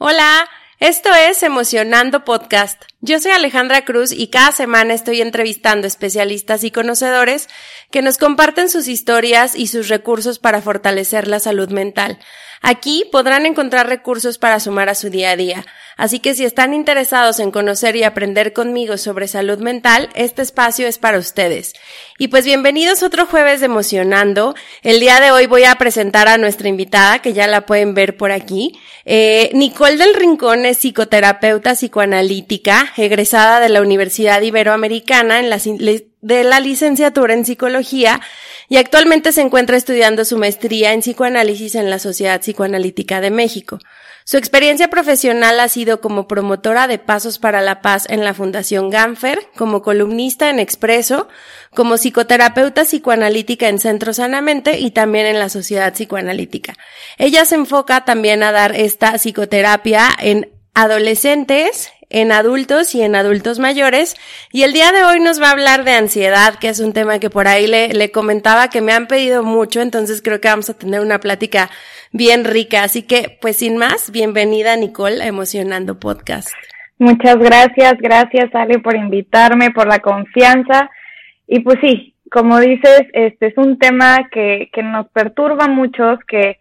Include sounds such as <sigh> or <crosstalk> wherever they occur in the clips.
Hola, esto es Emocionando Podcast. Yo soy Alejandra Cruz y cada semana estoy entrevistando especialistas y conocedores que nos comparten sus historias y sus recursos para fortalecer la salud mental. Aquí podrán encontrar recursos para sumar a su día a día. Así que si están interesados en conocer y aprender conmigo sobre salud mental, este espacio es para ustedes. Y pues bienvenidos otro jueves de Emocionando. El día de hoy voy a presentar a nuestra invitada, que ya la pueden ver por aquí. Eh, Nicole del Rincón es psicoterapeuta psicoanalítica, egresada de la Universidad Iberoamericana en la de la licenciatura en psicología y actualmente se encuentra estudiando su maestría en psicoanálisis en la Sociedad Psicoanalítica de México. Su experiencia profesional ha sido como promotora de Pasos para la Paz en la Fundación Ganfer, como columnista en Expreso, como psicoterapeuta psicoanalítica en Centro Sanamente y también en la Sociedad Psicoanalítica. Ella se enfoca también a dar esta psicoterapia en adolescentes, en adultos y en adultos mayores. Y el día de hoy nos va a hablar de ansiedad, que es un tema que por ahí le, le comentaba que me han pedido mucho, entonces creo que vamos a tener una plática bien rica. Así que, pues sin más, bienvenida Nicole a Emocionando Podcast. Muchas gracias, gracias Ale por invitarme, por la confianza. Y pues sí, como dices, este es un tema que, que nos perturba a muchos, que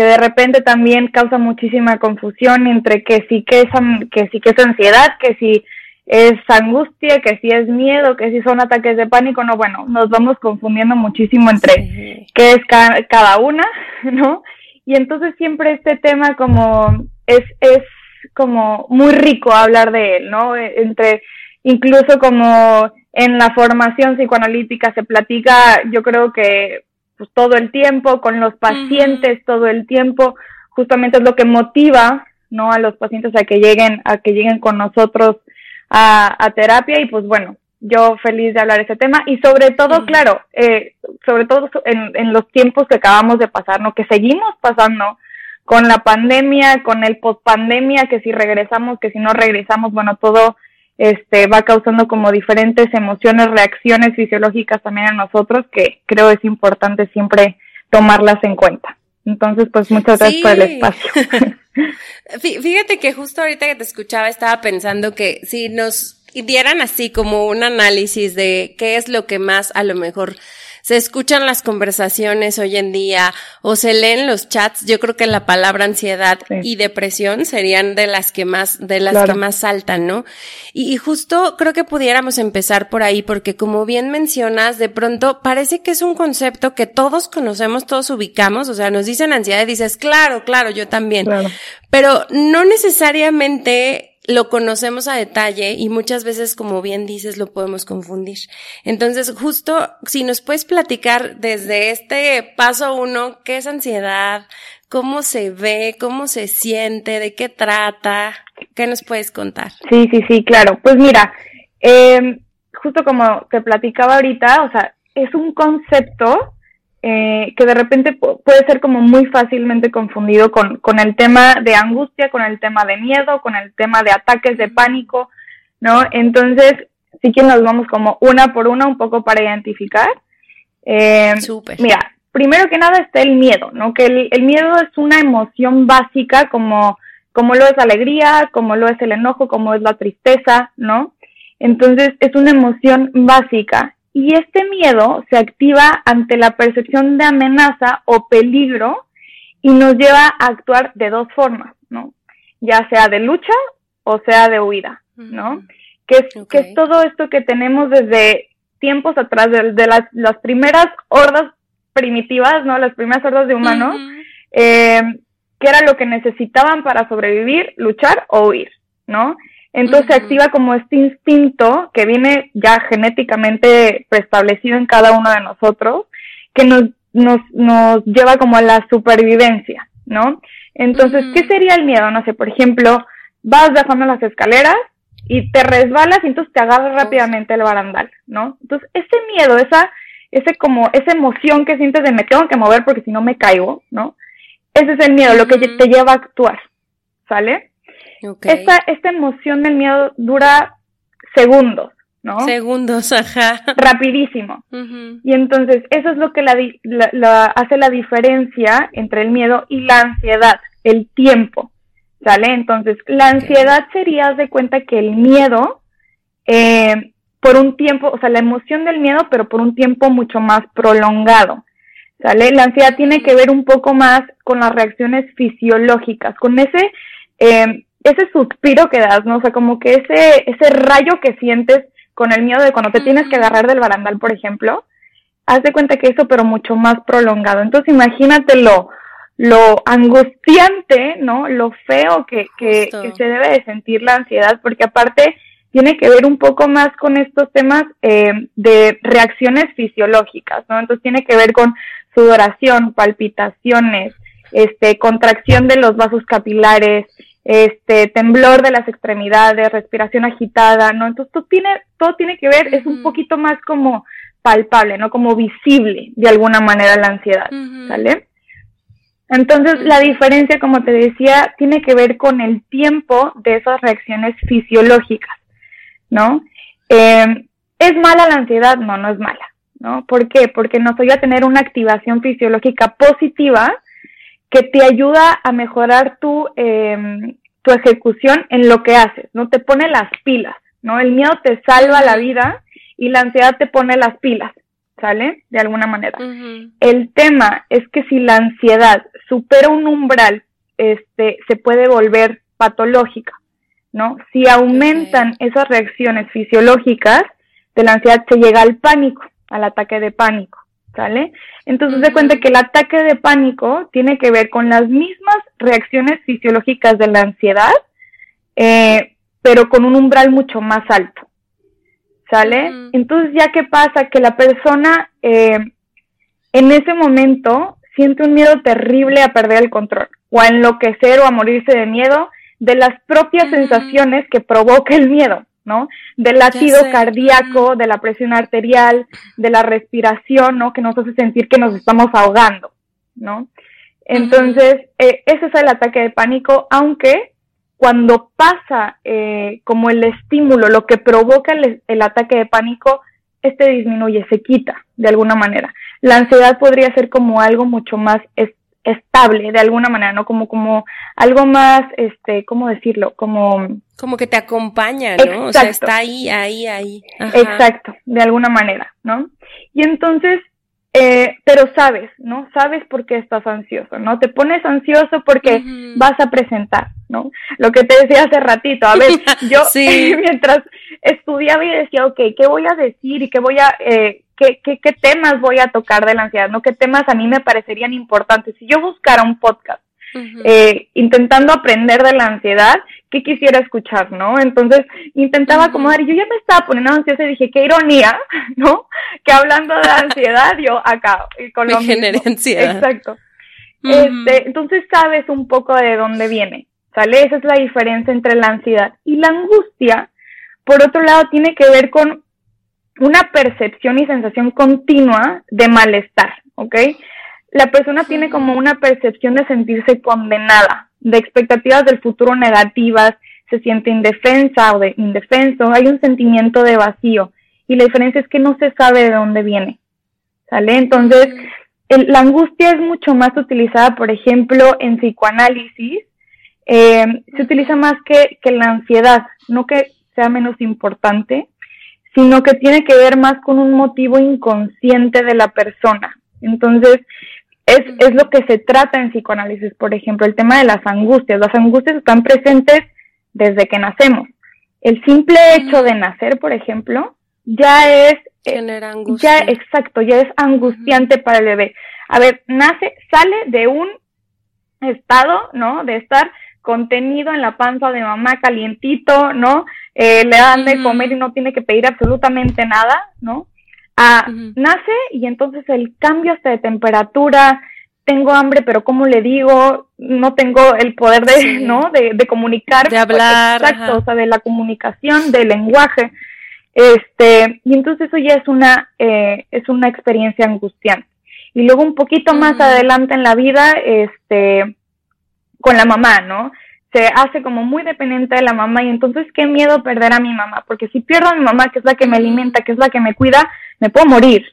que de repente también causa muchísima confusión entre que sí que es, que sí que es ansiedad, que si es angustia, que si es miedo, que si son ataques de pánico, no, bueno, nos vamos confundiendo muchísimo entre qué es cada una, <laughs> ¿no? Y entonces siempre este tema como es, es como muy rico hablar de él, ¿no? Entre, incluso como en la formación psicoanalítica se platica, yo creo que pues, todo el tiempo, con los pacientes todo el tiempo, justamente es lo que motiva, ¿no? A los pacientes a que lleguen, a que lleguen con nosotros a, a terapia y pues bueno, yo feliz de hablar de ese tema y sobre todo, claro, eh, sobre todo en, en los tiempos que acabamos de pasar, ¿no? Que seguimos pasando con la pandemia, con el post-pandemia, que si regresamos, que si no regresamos, bueno, todo este, va causando como diferentes emociones, reacciones fisiológicas también en nosotros que creo es importante siempre tomarlas en cuenta. Entonces, pues muchas gracias por el espacio. <laughs> Fíjate que justo ahorita que te escuchaba estaba pensando que si nos dieran así como un análisis de qué es lo que más a lo mejor se escuchan las conversaciones hoy en día o se leen los chats, yo creo que la palabra ansiedad y depresión serían de las que más, de las que más saltan, ¿no? Y, y, justo creo que pudiéramos empezar por ahí, porque como bien mencionas, de pronto parece que es un concepto que todos conocemos, todos ubicamos, o sea, nos dicen ansiedad y dices, claro, claro, yo también. Pero no necesariamente lo conocemos a detalle y muchas veces, como bien dices, lo podemos confundir. Entonces, justo si nos puedes platicar desde este paso uno, ¿qué es ansiedad? ¿Cómo se ve? ¿Cómo se siente? ¿De qué trata? ¿Qué nos puedes contar? Sí, sí, sí, claro. Pues mira, eh, justo como te platicaba ahorita, o sea, es un concepto eh, que de repente puede ser como muy fácilmente confundido con, con el tema de angustia, con el tema de miedo, con el tema de ataques de pánico, ¿no? Entonces, sí que nos vamos como una por una un poco para identificar. Eh, mira, primero que nada está el miedo, ¿no? Que el, el miedo es una emoción básica como, como lo es alegría, como lo es el enojo, como es la tristeza, ¿no? Entonces es una emoción básica y este miedo se activa ante la percepción de amenaza o peligro y nos lleva a actuar de dos formas, ¿no? Ya sea de lucha o sea de huida, ¿no? Que es, que es todo esto que tenemos desde tiempos atrás, de, las, las, primeras hordas primitivas, ¿no? Las primeras hordas de humanos, eh, que era lo que necesitaban para sobrevivir, luchar o huir, ¿no? Entonces se activa como este instinto que viene ya genéticamente preestablecido en cada uno de nosotros, que nos, nos, nos lleva como a la supervivencia, ¿no? Entonces, ¿qué sería el miedo? No sé, por ejemplo, vas bajando las escaleras y te resbalas y entonces te agarras rápidamente el barandal, ¿no? Entonces, ese miedo, esa, ese como, esa emoción que sientes de me tengo que mover porque si no me caigo, ¿no? Ese es el miedo, lo que te lleva a actuar, ¿sale? Esta, esta emoción del miedo dura segundos, ¿no? Segundos, ajá. Rapidísimo. Y entonces eso es lo que la, hace la diferencia entre el miedo y la ansiedad, el tiempo, ¿sale? Entonces, la ansiedad sería, de cuenta que el miedo, eh, por un tiempo, o sea, la emoción del miedo, pero por un tiempo mucho más prolongado, ¿sale? La ansiedad tiene que ver un poco más con las reacciones fisiológicas, con ese, eh, ese suspiro que das, ¿no? O sea, como que ese, ese rayo que sientes con el miedo de cuando te tienes que agarrar del barandal, por ejemplo, haz de cuenta que eso, pero mucho más prolongado. Entonces, imagínate lo, lo angustiante, ¿no? Lo feo que, que, se debe de sentir la ansiedad, porque aparte tiene que ver un poco más con estos temas eh, de reacciones fisiológicas, ¿no? Entonces tiene que ver con sudoración, palpitaciones, este, contracción de los vasos capilares, este, temblor de las extremidades, respiración agitada, ¿no? Entonces todo tiene, todo tiene que ver, es un poquito más como palpable, ¿no? Como visible de alguna manera la ansiedad, ¿sale? Entonces, la diferencia, como te decía, tiene que ver con el tiempo de esas reacciones fisiológicas, ¿no? Eh, ¿Es mala la ansiedad? No, no es mala, ¿no? ¿Por qué? Porque nos ayuda a tener una activación fisiológica positiva que te ayuda a mejorar tu, eh, tu ejecución en lo que haces, ¿no? Te pone las pilas, ¿no? El miedo te salva la vida y la ansiedad te pone las pilas. ¿sale? De alguna manera. El tema es que si la ansiedad supera un umbral, este, se puede volver patológica, ¿no? Si aumentan esas reacciones fisiológicas de la ansiedad, se llega al pánico, al ataque de pánico, ¿sale? Entonces se cuenta que el ataque de pánico tiene que ver con las mismas reacciones fisiológicas de la ansiedad, eh, pero con un umbral mucho más alto. ¿sale? Entonces, ¿ya qué pasa? Que la persona eh, en ese momento siente un miedo terrible a perder el control, o a enloquecer o a morirse de miedo de las propias sensaciones que provoca el miedo, ¿no? Del latido cardíaco, de la presión arterial, de la respiración, ¿no? Que nos hace sentir que nos estamos ahogando, ¿no? Entonces, eh, ese es el ataque de pánico, aunque cuando pasa eh, como el estímulo, lo que provoca el, ataque de pánico, este disminuye, se quita de alguna manera. La ansiedad podría ser como algo mucho más estable de alguna manera, ¿no? Como, como algo más, este, ¿cómo decirlo? Como... Como que te acompaña, ¿no? O sea, está ahí, ahí, ahí. Exacto, de alguna manera, ¿no? Y entonces, eh, pero sabes, ¿no? Sabes por qué estás ansioso, ¿no? Te pones ansioso porque vas a presentar, ¿no? Lo que te decía hace ratito, a ver, <laughs> yo <laughs> mientras estudiaba y decía, ok, ¿qué voy a decir y qué voy a, eh, qué, qué, qué temas voy a tocar de la ansiedad, ¿no? ¿Qué temas a mí me parecerían importantes? Si yo buscara un podcast eh, intentando aprender de la ansiedad, ¿qué quisiera escuchar, no? Entonces intentaba acomodar y yo ya me estaba poniendo ansiosa y dije, qué ironía, <laughs> ¿no? Que hablando de ansiedad, yo acá, con lo me ansiedad. Exacto. este, entonces sabes un poco de dónde viene, ¿sale? Esa es la diferencia entre la ansiedad y la angustia. Por otro lado, tiene que ver con una percepción y sensación continua de malestar, ¿ok? la persona tiene como una percepción de sentirse condenada, de expectativas del futuro negativas, se siente indefensa o de indefenso, hay un sentimiento de vacío y la diferencia es que no se sabe de dónde viene, ¿sale? Entonces, la angustia es mucho más utilizada, por ejemplo, en psicoanálisis, eh, se utiliza más que, que la ansiedad, no que sea menos importante, sino que tiene que ver más con un motivo inconsciente de la persona. Entonces, es, es lo que se trata en psicoanálisis, por ejemplo, el tema de las angustias. Las angustias están presentes desde que nacemos. El simple hecho de nacer, por ejemplo, ya es... Eh, Genera angustia. Ya, exacto, ya es angustiante para el bebé. A ver, nace, sale de un estado, ¿no? De estar contenido en la panza de mamá calientito, ¿no? Eh, le dan de comer y no tiene que pedir absolutamente nada, ¿no? Ah, nace y entonces el cambio hasta de temperatura, tengo hambre, pero ¿cómo le digo? No tengo el poder de, ¿no? De, de comunicar. De hablar. Exacto, o sea, de la comunicación, del lenguaje. Este, y entonces eso ya es una, eh, es una experiencia angustiante. Y luego un poquito más adelante en la vida, este, con la mamá, ¿no? se hace como muy dependiente de la mamá y entonces qué miedo perder a mi mamá, porque si pierdo a mi mamá, que es la que me alimenta, que es la que me cuida, me puedo morir,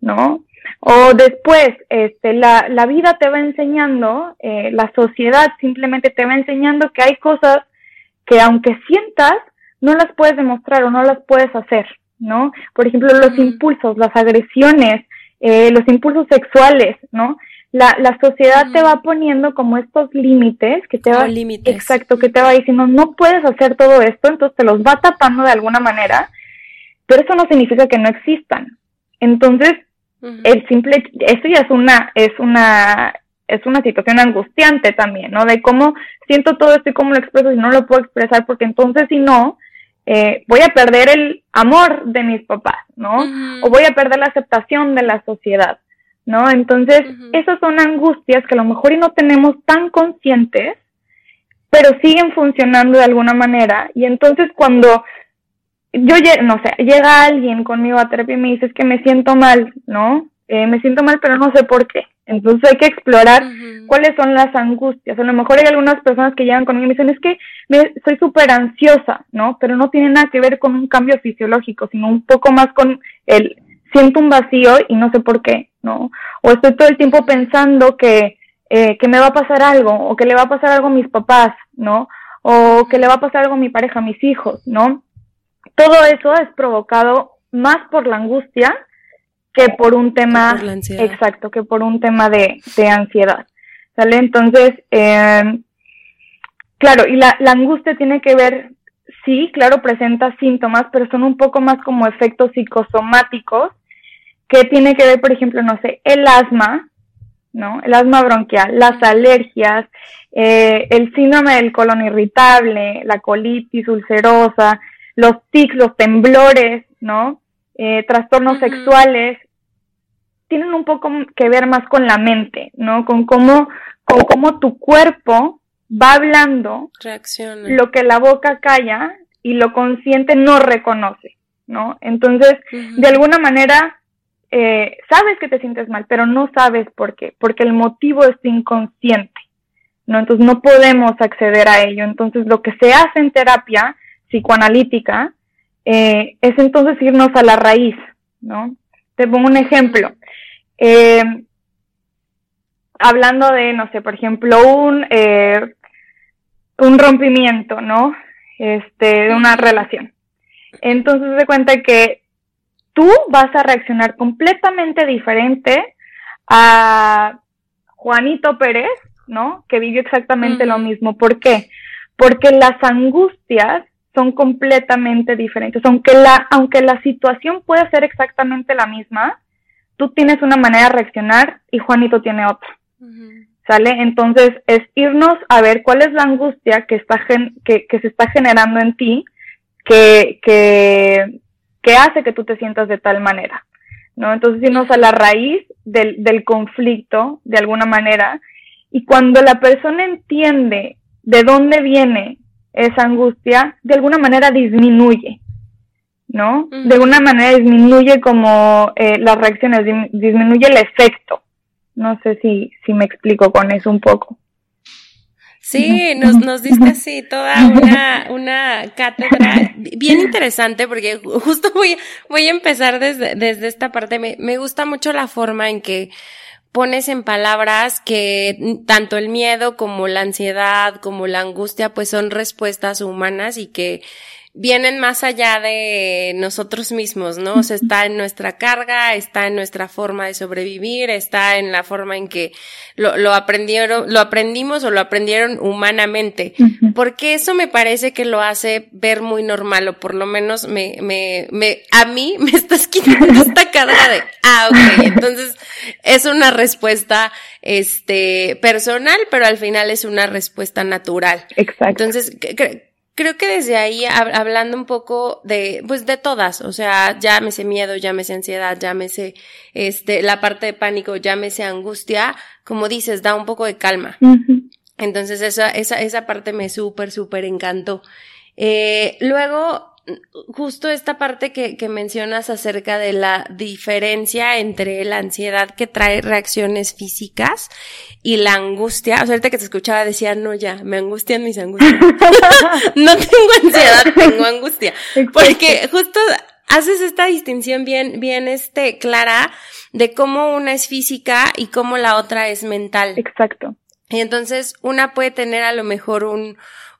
¿no? O después, este, la, la vida te va enseñando, eh, la sociedad simplemente te va enseñando que hay cosas que aunque sientas, no las puedes demostrar o no las puedes hacer, ¿no? Por ejemplo, los impulsos, las agresiones, eh, los impulsos sexuales, ¿no? La, la sociedad te va poniendo como estos límites que te va, límites. exacto, que te va diciendo no puedes hacer todo esto, entonces te los va tapando de alguna manera, pero eso no significa que no existan. Entonces, el simple, eso ya es una, es una, es una situación angustiante también, ¿no? De cómo siento todo esto y cómo lo expreso y no lo puedo expresar, porque entonces si no, eh, voy a perder el amor de mis papás, ¿no? O voy a perder la aceptación de la sociedad, ¿no? Entonces, esas son angustias que a lo mejor y no tenemos tan conscientes, pero siguen funcionando de alguna manera. Y entonces cuando yo, no sé, llega alguien conmigo a terapia y me dice es que me siento mal, ¿no? Eh, me siento mal, pero no sé por qué. Entonces hay que explorar cuáles son las angustias. A lo mejor hay algunas personas que llegan conmigo y me dicen, es que me, soy súper ansiosa, ¿no? Pero no tiene nada que ver con un cambio fisiológico, sino un poco más con el, siento un vacío y no sé por qué, ¿no? O estoy todo el tiempo pensando que, eh, que me va a pasar algo, o que le va a pasar algo a mis papás, ¿no? O que le va a pasar algo a mi pareja, a mis hijos, ¿no? Todo eso es provocado más por la angustia que por un tema, exacto, que por un tema de, de ansiedad. ¿Sale? Entonces, eh, claro, y la, la angustia tiene que ver, sí, claro, presenta síntomas, pero son un poco más como efectos psicosomáticos, que tiene que ver, por ejemplo, no sé, el asma, ¿no? El asma bronquial, las alergias, eh, el síndrome del colon irritable, la colitis ulcerosa, los tics, los temblores, ¿no? Eh, trastornos sexuales, tienen un poco que ver más con la mente, ¿no? Con cómo, con cómo tu cuerpo va hablando Reacciona. lo que la boca calla y lo consciente no reconoce, ¿no? Entonces, de alguna manera, eh, sabes que te sientes mal, pero no sabes por qué, porque el motivo es inconsciente, ¿no? Entonces no podemos acceder a ello. Entonces lo que se hace en terapia psicoanalítica eh, es entonces irnos a la raíz, ¿no? Te pongo un ejemplo. Eh, hablando de, no sé, por ejemplo, un, un rompimiento, ¿no? Este, de una relación. Entonces se cuenta que tú vas a reaccionar completamente diferente a Juanito Pérez, ¿no? Que vivió exactamente lo mismo. ¿Por qué? Porque las angustias son completamente diferentes. Aunque la, aunque la situación pueda ser exactamente la misma, tú tienes una manera de reaccionar y Juanito tiene otra. ¿Sale? Entonces es irnos a ver cuál es la angustia que, está que, que, se está generando en ti que, que, que hace que tú te sientas de tal manera. ¿no? Entonces irnos a la raíz del, del conflicto de alguna manera y cuando la persona entiende de dónde viene esa angustia, de alguna manera disminuye. ¿no? De alguna manera disminuye como eh, las reacciones, disminuye el efecto. No sé si, si me explico con eso un poco. Sí, nos, nos diste así toda una, una cátedra bien <laughs> interesante porque justo voy, voy a empezar desde, desde esta parte. Me, me gusta mucho la forma en que pones en palabras que tanto el miedo como la ansiedad como la angustia pues son respuestas humanas y que vienen más allá de nosotros mismos, ¿no? O sea, está en nuestra carga, está en nuestra forma de sobrevivir, está en la forma en que lo, lo aprendieron, lo aprendimos o lo aprendieron humanamente. Porque eso me parece que lo hace ver muy normal, o por lo menos me, me, me, a mí <laughs> me estás quitando esta carga de, ah, ok, <laughs> entonces es una respuesta, este, personal, pero al final es una respuesta natural. Exacto. Entonces, creo que desde ahí, hablando un poco de, pues de todas, o sea, llámese miedo, llámese ansiedad, llámese, este, la parte de pánico, llámese angustia, como dices, da un poco de calma. Entonces esa, esa, esa parte me súper, súper encantó. Eh, luego, justo esta parte que, que, mencionas acerca de la diferencia entre la ansiedad que trae reacciones físicas y la angustia. O sea, ahorita que te escuchaba decía, no, ya, me angustian mis angustias. <laughs> no tengo ansiedad, tengo angustia. Porque justo haces esta distinción bien, bien, este, clara de cómo una es física y cómo la otra es mental. Exacto. Y entonces una puede tener a lo mejor un,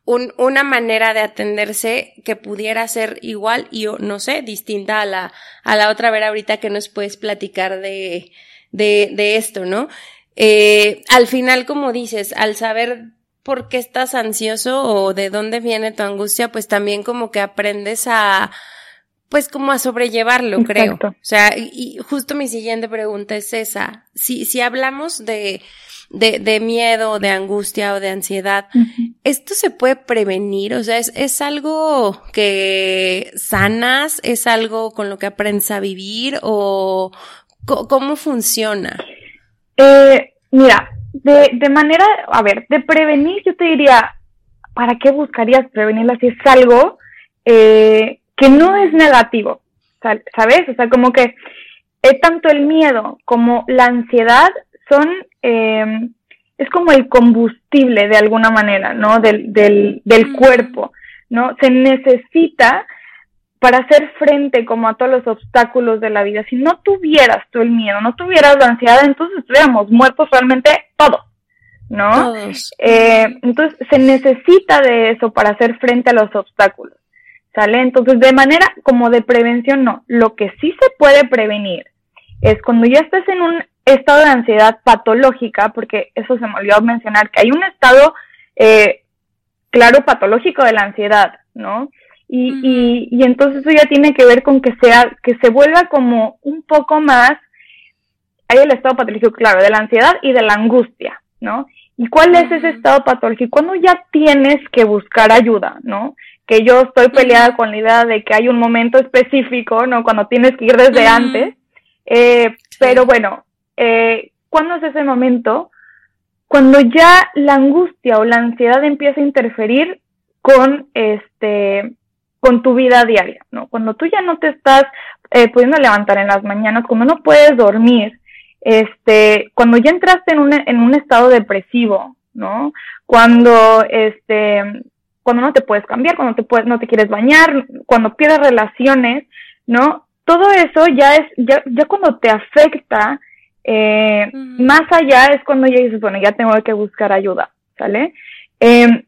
un, una manera de atenderse que pudiera ser igual y no sé, distinta a la, a la otra. A ver ahorita que nos puedes platicar de, de, de esto, ¿no? Eh, al final, como dices, al saber por qué estás ansioso o de dónde viene tu angustia, pues también como que aprendes a, pues como a sobrellevarlo, creo. O sea, y, justo mi siguiente pregunta es esa. Si, si hablamos de, de, de miedo, de angustia o de ansiedad, ¿esto se puede prevenir? O sea, ¿es, ¿es algo que sanas? ¿Es algo con lo que aprendes a vivir? ¿O cómo funciona? Eh, mira, de, de manera, a ver, de prevenir, yo te diría, ¿para qué buscarías prevenirla si es algo eh, que no es negativo? ¿Sabes? O sea, como que es tanto el miedo como la ansiedad son, eh, es como el combustible de alguna manera, ¿no? Del, del, del cuerpo, ¿no? Se necesita para hacer frente como a todos los obstáculos de la vida. Si no tuvieras tú el miedo, no tuvieras la ansiedad, entonces estuviéramos muertos realmente todo, ¿no? Eh, entonces se necesita de eso para hacer frente a los obstáculos, ¿sale? Entonces de manera como de prevención, no. Lo que sí se puede prevenir es cuando ya estés en un estado de ansiedad patológica, porque eso se me olvidó mencionar, que hay un estado, eh, claro, patológico de la ansiedad, ¿no? Y, y, y entonces eso ya tiene que ver con que sea, que se vuelva como un poco más, hay el estado patológico, claro, de la ansiedad y de la angustia, ¿no? ¿Y cuál es ese estado patológico? Cuando ya tienes que buscar ayuda, ¿no? Que yo estoy peleada con la idea de que hay un momento específico, ¿no? Cuando tienes que ir desde antes. Eh, pero bueno, eh, ¿cuándo es ese momento? Cuando ya la angustia o la ansiedad empieza a interferir con este con tu vida diaria, ¿no? Cuando tú ya no te estás eh, pudiendo levantar en las mañanas, cuando no puedes dormir, este, cuando ya entraste en un, en un estado depresivo, ¿no? Cuando, este, cuando no te puedes cambiar, cuando te puedes, no te quieres bañar, cuando pierdes relaciones, ¿no? Todo eso ya es, ya, ya cuando te afecta, eh, más allá es cuando ya dices, bueno, ya tengo que buscar ayuda, ¿sale? Eh,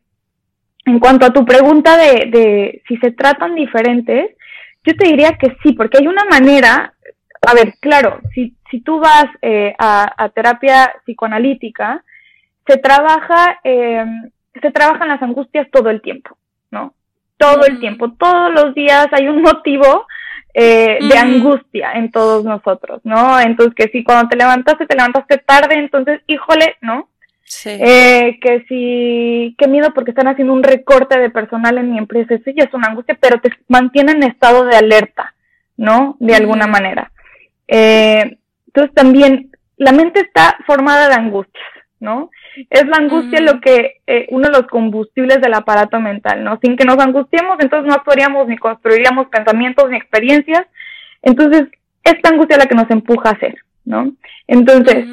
en cuanto a tu pregunta de, de si se tratan diferentes, yo te diría que sí, porque hay una manera, a ver, claro, si, si tú vas eh, a, terapia psicoanalítica, se trabaja, eh, se trabajan las angustias todo el tiempo, ¿no? Todo el tiempo, todos los días hay un motivo eh, de angustia en todos nosotros, ¿no? Entonces, que si cuando te levantaste, te levantaste tarde, entonces, híjole, ¿no? Eh, que si, qué miedo porque están haciendo un recorte de personal en mi empresa, eso ya es una angustia, pero te mantiene en estado de alerta, ¿no? De alguna manera. Eh, entonces también, la mente está formada de angustias, ¿no? Es la angustia lo que, eh, uno de los combustibles del aparato mental, ¿no? Sin que nos angustiemos, entonces no actuaríamos ni construiríamos pensamientos ni experiencias. Entonces, esta angustia es la que nos empuja a hacer, ¿no? Entonces,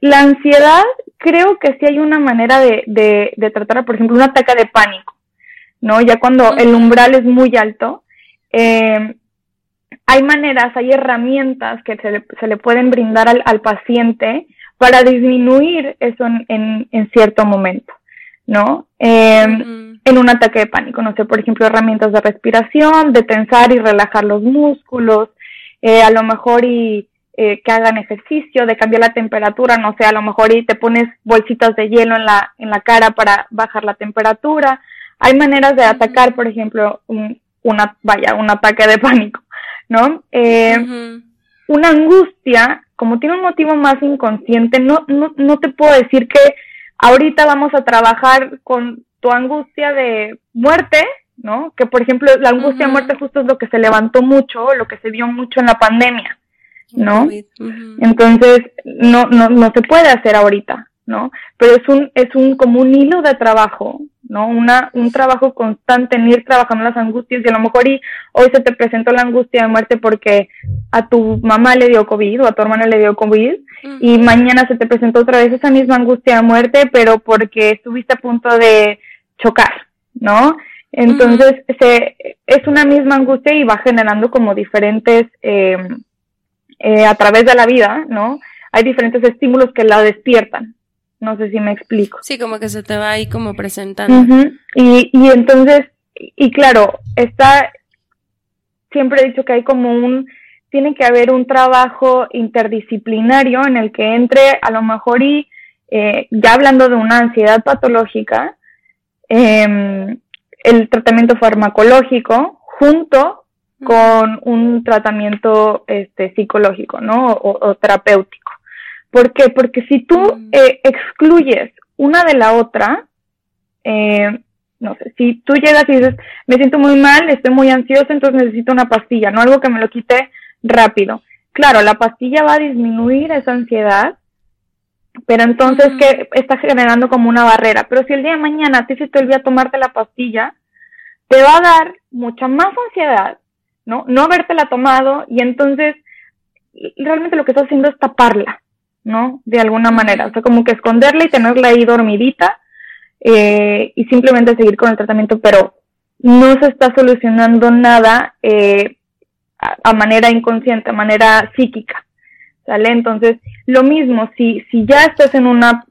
la ansiedad creo que sí hay una manera de, de, de tratar, por ejemplo, un ataque de pánico, ¿no? Ya cuando el umbral es muy alto, eh, hay maneras, hay herramientas que se le, se le pueden brindar al, al, paciente para disminuir eso en, en, cierto momento, ¿no? Eh, En un ataque de pánico, no sé, por ejemplo, herramientas de respiración, de tensar y relajar los músculos, eh, a lo mejor y eh, que hagan ejercicio, de cambiar la temperatura, no sé, a lo mejor y te pones bolsitas de hielo en la, en la cara para bajar la temperatura. Hay maneras de atacar, por ejemplo, un, una, vaya, un ataque de <laughs> pánico, ¿no? Eh, Una angustia, como tiene un motivo más inconsciente, no, no, no te puedo decir que ahorita vamos a trabajar con tu angustia de muerte, ¿no? Que por ejemplo la angustia de muerte justo es lo que se levantó mucho, lo que se vio mucho en la pandemia, ¿no? Entonces, no, no, no se puede hacer ahorita, ¿no? Pero es un, es un, como un hilo de trabajo, ¿no? Una, un trabajo constante en ir trabajando las angustias y a lo mejor y hoy se te presentó la angustia de muerte porque a tu mamá le dio COVID o a tu hermana le dio COVID y mañana se te presentó otra vez esa misma angustia de muerte, pero porque estuviste a punto de chocar, ¿no? Entonces, se, es una misma angustia y va generando como diferentes, eh, eh, a través de la vida, ¿no? Hay diferentes estímulos que la despiertan. No sé si me explico. Sí, como que se te va ahí como presentando. y, y entonces, y claro, está, siempre he dicho que hay como un, tiene que haber un trabajo interdisciplinario en el que entre a lo mejor y, eh, ya hablando de una ansiedad patológica, eh, el tratamiento farmacológico junto con un tratamiento este, psicológico, ¿no? O, terapéutico. ¿Por qué? Porque si tú eh, excluyes una de la otra, eh, no sé, si tú llegas y dices, me siento muy mal, estoy muy ansiosa, entonces necesito una pastilla, no algo que me lo quite rápido. Claro, la pastilla va a disminuir esa ansiedad, pero entonces que está generando como una barrera. Pero si el día de mañana a ti se te olvida tomarte la pastilla, te va a dar mucha más ansiedad, ¿no? No habértela tomado y entonces realmente lo que estás haciendo es taparla, ¿no? De alguna manera, o sea, como que esconderla y tenerla ahí dormidita eh, y simplemente seguir con el tratamiento, pero no se está solucionando nada eh, a, manera inconsciente, a manera psíquica, ¿sale? Entonces, lo mismo, si, si ya estás en una,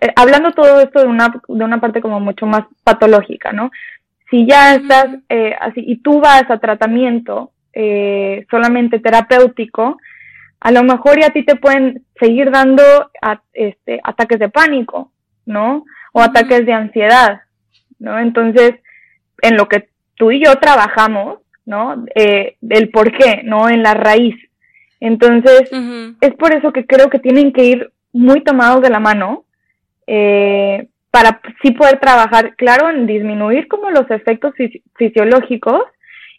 eh, hablando todo esto de una, de una parte como mucho más patológica, ¿no? Si ya estás eh, así y tú vas a tratamiento eh, solamente terapéutico, a lo mejor ya a ti te pueden seguir dando este, ataques de pánico, ¿no? O ataques de ansiedad, ¿no? Entonces, en lo que tú y yo trabajamos, ¿no? Eh, el por qué, ¿no? En la raíz. Entonces, es por eso que creo que tienen que ir muy tomados de la mano eh, para sí poder trabajar, claro, en disminuir como los efectos fisiológicos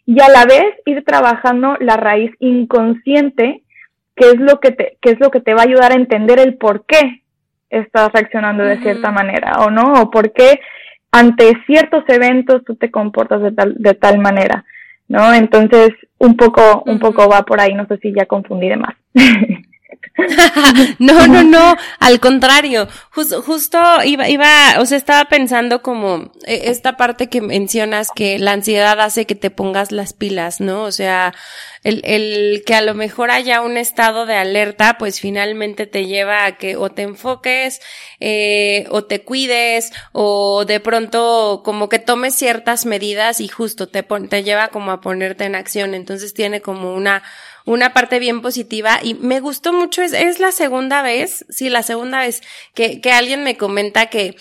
y a la vez ir trabajando la raíz inconsciente, que es lo que te, que es lo que te va a ayudar a entender el por qué estás reaccionando de cierta manera, o no, o por qué ante ciertos eventos tú te comportas de tal, de tal manera. ¿no? Entonces, un poco, un poco va por ahí, no sé si ya confundí de más. <laughs> <laughs> no, no, no, al contrario, justo iba, iba, o sea, estaba pensando como eh, esta parte que mencionas que la ansiedad hace que te pongas las pilas, ¿no? O sea, el, el que a lo mejor haya un estado de alerta, pues finalmente te lleva a que o te enfoques, eh, o te cuides, o de pronto como que tomes ciertas medidas y justo te, te lleva como a ponerte en acción. Entonces tiene como una, una parte bien positiva y me gustó mucho, es, es la segunda vez, sí, la segunda vez que, que alguien me comenta que,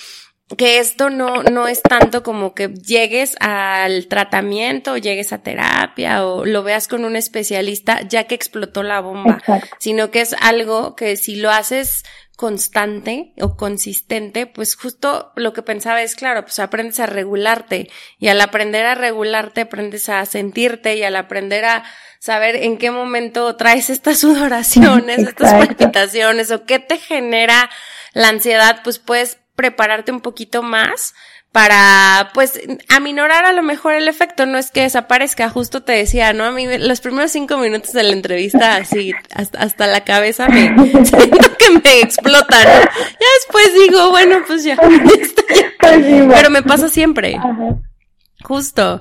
que esto no, no es tanto como que llegues al tratamiento o llegues a terapia o lo veas con un especialista ya que explotó la bomba, sino que es algo que si lo haces constante o consistente, pues justo lo que pensaba es, claro, pues aprendes a regularte y al aprender a regularte aprendes a sentirte y al aprender a saber en qué momento traes estas sudoraciones, <laughs> estas palpitaciones o qué te genera la ansiedad, pues puedes prepararte un poquito más para, pues, aminorar a lo mejor el efecto, no es que desaparezca, justo te decía, ¿no? A mí los primeros cinco minutos de la entrevista, así, hasta, hasta la cabeza me, <laughs> siento que me explota, ¿no? Ya después digo, bueno, pues ya, <laughs> pues pero me pasa siempre. Justo.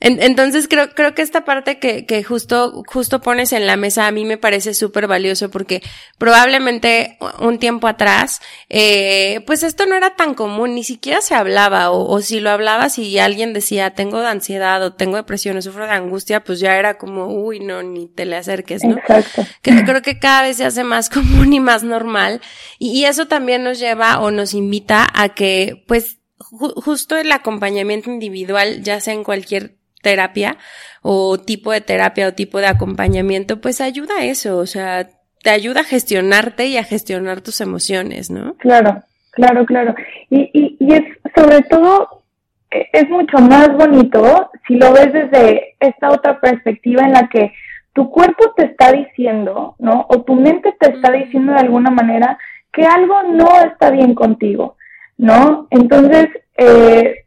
entonces creo, creo que esta parte que, que justo, justo pones en la mesa a mí me parece súper valioso porque probablemente un tiempo atrás, eh, pues esto no era tan común, ni siquiera se hablaba o, o si lo hablabas y alguien decía tengo ansiedad o tengo depresión o sufro de angustia, pues ya era como, uy, no, ni te le acerques, ¿no? Exacto. Que creo que cada vez se hace más <laughs> común y más normal y, y eso también nos lleva o nos invita a que, pues, justo el acompañamiento individual, ya sea en cualquier terapia o tipo de terapia o tipo de acompañamiento, pues ayuda a eso, o sea, te ayuda a gestionarte y a gestionar tus emociones, ¿no? Claro, claro, claro. Y, y, y es sobre todo, e, es mucho más bonito si lo ves desde esta otra perspectiva en la que tu cuerpo te está diciendo, ¿no? O tu mente te está diciendo de alguna manera que algo no está bien contigo. ¿No? Entonces, eh,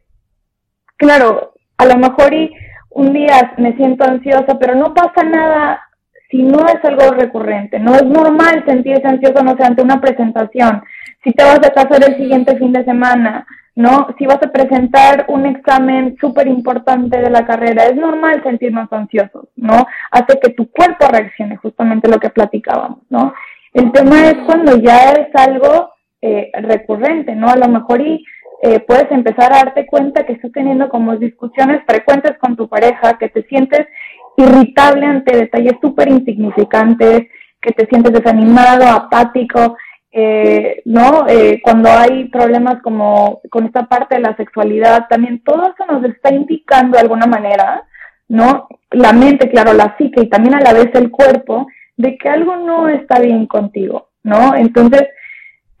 claro, a lo mejor y un día me siento ansiosa, pero no pasa nada si no es algo recurrente. No es normal sentirse ansioso, no sé, ante una presentación. Si te vas a casar el siguiente fin de semana, ¿no? Si vas a presentar un examen súper importante de la carrera, es normal sentirnos ansiosos, ¿no? Hace que tu cuerpo reaccione, justamente lo que platicábamos, ¿no? El tema es cuando ya es algo eh, recurrente, ¿no? A lo mejor y eh, puedes empezar a darte cuenta que estás teniendo como discusiones frecuentes con tu pareja, que te sientes irritable ante detalles súper insignificantes, que te sientes desanimado, apático, eh, ¿no? Eh, cuando hay problemas como con esta parte de la sexualidad, también todo eso nos está indicando de alguna manera, ¿no? La mente, claro, la psique y también a la vez el cuerpo, de que algo no está bien contigo, ¿no? Entonces,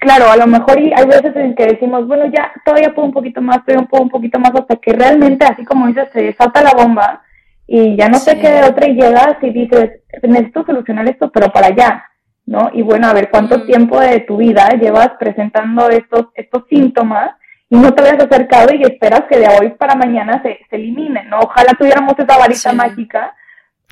claro, a lo mejor hay veces en que decimos, bueno, ya todavía puedo un poquito más, todavía puedo un poquito más, hasta que realmente, así como dices, se salta la bomba y ya no te queda otra y llegas y dices, necesito solucionar esto, pero para allá, ¿no? Y bueno, a ver, ¿cuánto tiempo de tu vida llevas presentando estos, estos síntomas y no te habías acercado y esperas que de hoy para mañana se, se eliminen, ¿no? Ojalá tuviéramos esa varita mágica,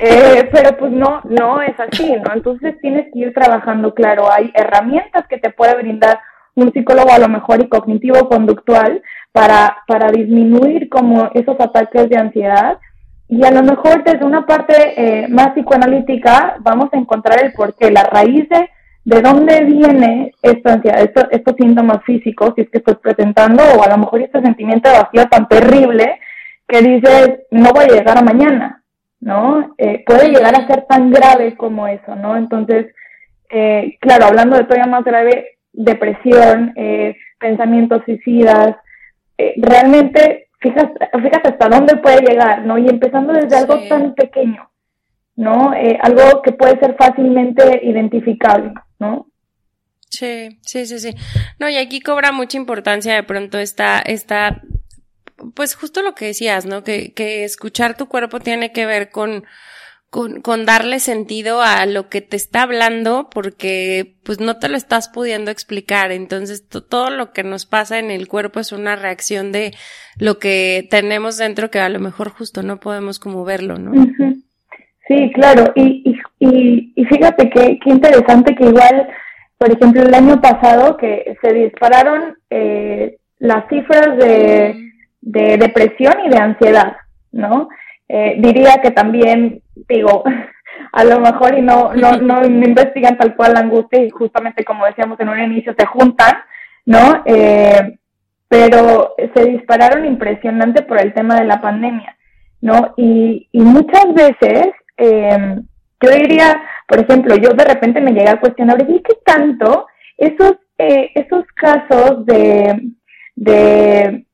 eh, <laughs> pero pues no, no es así, ¿no? Entonces tienes que ir trabajando, claro, hay herramientas que te puede brindar un psicólogo a lo mejor y cognitivo conductual para, para disminuir como esos ataques de ansiedad, y a lo mejor desde una parte eh, más psicoanalítica vamos a encontrar el porqué, la raíz de, de dónde viene esta ansiedad, estos, estos síntomas físicos, si es que estoy presentando, o a lo mejor este sentimiento de vacío tan terrible que dices, no voy a llegar a mañana, ¿no? Eh, puede llegar a ser tan grave como eso, ¿no? Entonces, eh, claro, hablando de todavía más grave, depresión, pensamientos suicidas, realmente fíjate, fíjate hasta dónde puede llegar, ¿no? Y empezando desde algo tan pequeño, ¿no? Eh, algo que puede ser fácilmente identificable, ¿no? Sí, sí, sí, sí. No, y aquí cobra mucha importancia de pronto esta, esta, pues justo lo que decías, ¿no? Que, que escuchar tu cuerpo tiene que ver con, con, con, darle sentido a lo que te está hablando porque pues no te lo estás pudiendo explicar. Entonces todo lo que nos pasa en el cuerpo es una reacción de lo que tenemos dentro que a lo mejor justo no podemos como verlo, ¿no? Sí, claro. Y, y, y, fíjate que, qué interesante que igual, por ejemplo, el año pasado que se dispararon eh, las cifras de, de depresión y de ansiedad, ¿no? Eh, diría que también, digo, <laughs> a lo mejor y no, no, no, <laughs> investigan tal cual la angustia y justamente como decíamos en un inicio se juntan, ¿no? Eh, pero se dispararon impresionante por el tema de la pandemia, ¿no? Y, y muchas veces, eh, yo diría, por ejemplo, yo de repente me llegué a cuestionar, ¿y qué tanto esos, esos casos de, de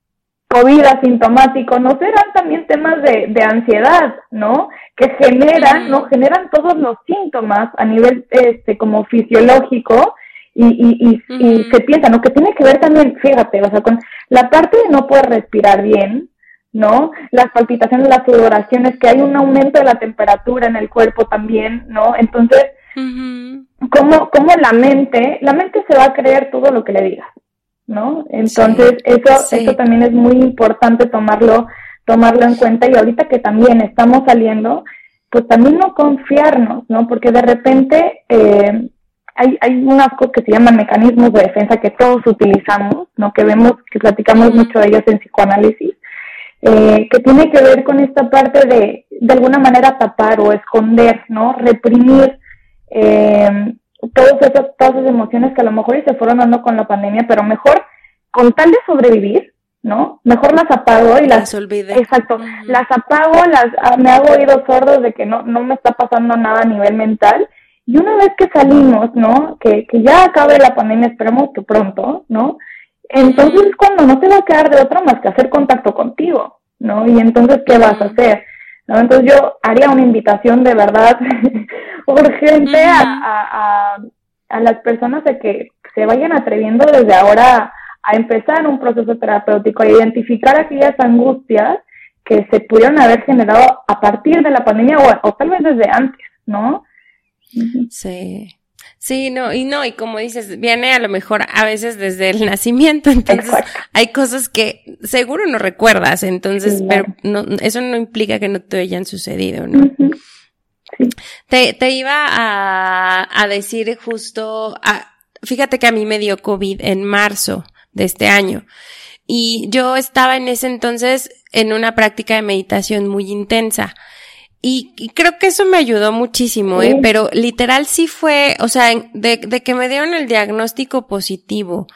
COVID asintomático, ¿no serán también temas de, de ansiedad, ¿no? Que generan, ¿no? Generan todos los síntomas a nivel, este, como fisiológico y, y, y, se piensa, ¿no? Que tiene que ver también, fíjate, o sea, con la parte de no poder respirar bien, ¿no? Las palpitaciones, las sudoraciones, que hay un aumento de la temperatura en el cuerpo también, ¿no? Entonces, ¿cómo, ¿cómo la mente, la mente se va a creer todo lo que le digas? ¿No? Entonces, eso, eso también es muy importante tomarlo, tomarlo en cuenta y ahorita que también estamos saliendo, pues también no confiarnos, ¿no? Porque de repente eh, hay, hay unas cosas que se llaman mecanismos de defensa que todos utilizamos, ¿no? Que vemos, que platicamos mucho de ellos en psicoanálisis, eh, que tiene que ver con esta parte de, de alguna manera tapar o esconder, ¿no? Reprimir, eh, todas esas, todas esas emociones que a lo mejor se fueron dando con la pandemia, pero mejor, con tal de sobrevivir, ¿no? Mejor las apago y las, olvide. Exacto, las apago, las ah, me hago oídos sordos de que no, no me está pasando nada a nivel mental. Y una vez que salimos, ¿no? Que, que ya acabe la pandemia, esperemos que pronto, ¿no? Entonces es cuando no te va a quedar de otra más que hacer contacto contigo, ¿no? Y entonces, ¿qué vas a hacer? ¿No? Entonces yo haría una invitación de verdad <laughs> urgente a, a, las personas de que se vayan atreviendo desde ahora a empezar un proceso terapéutico, a identificar aquellas angustias que se pudieron haber generado a partir de la pandemia o, o tal vez desde antes, ¿no? Sí. Sí, no, y no, y como dices, viene a lo mejor a veces desde el <laughs> nacimiento, entonces hay cosas que seguro no recuerdas, entonces, pero no, eso no implica que no te hayan sucedido, ¿no? Te, te iba a, a decir justo, a, fíjate que a mí me dio COVID en marzo de este año. y yo estaba en ese entonces en una práctica de meditación muy intensa. Y, creo que eso me ayudó muchísimo, ¿eh? Pero literal sí fue, o sea, de, de que me dieron el diagnóstico positivo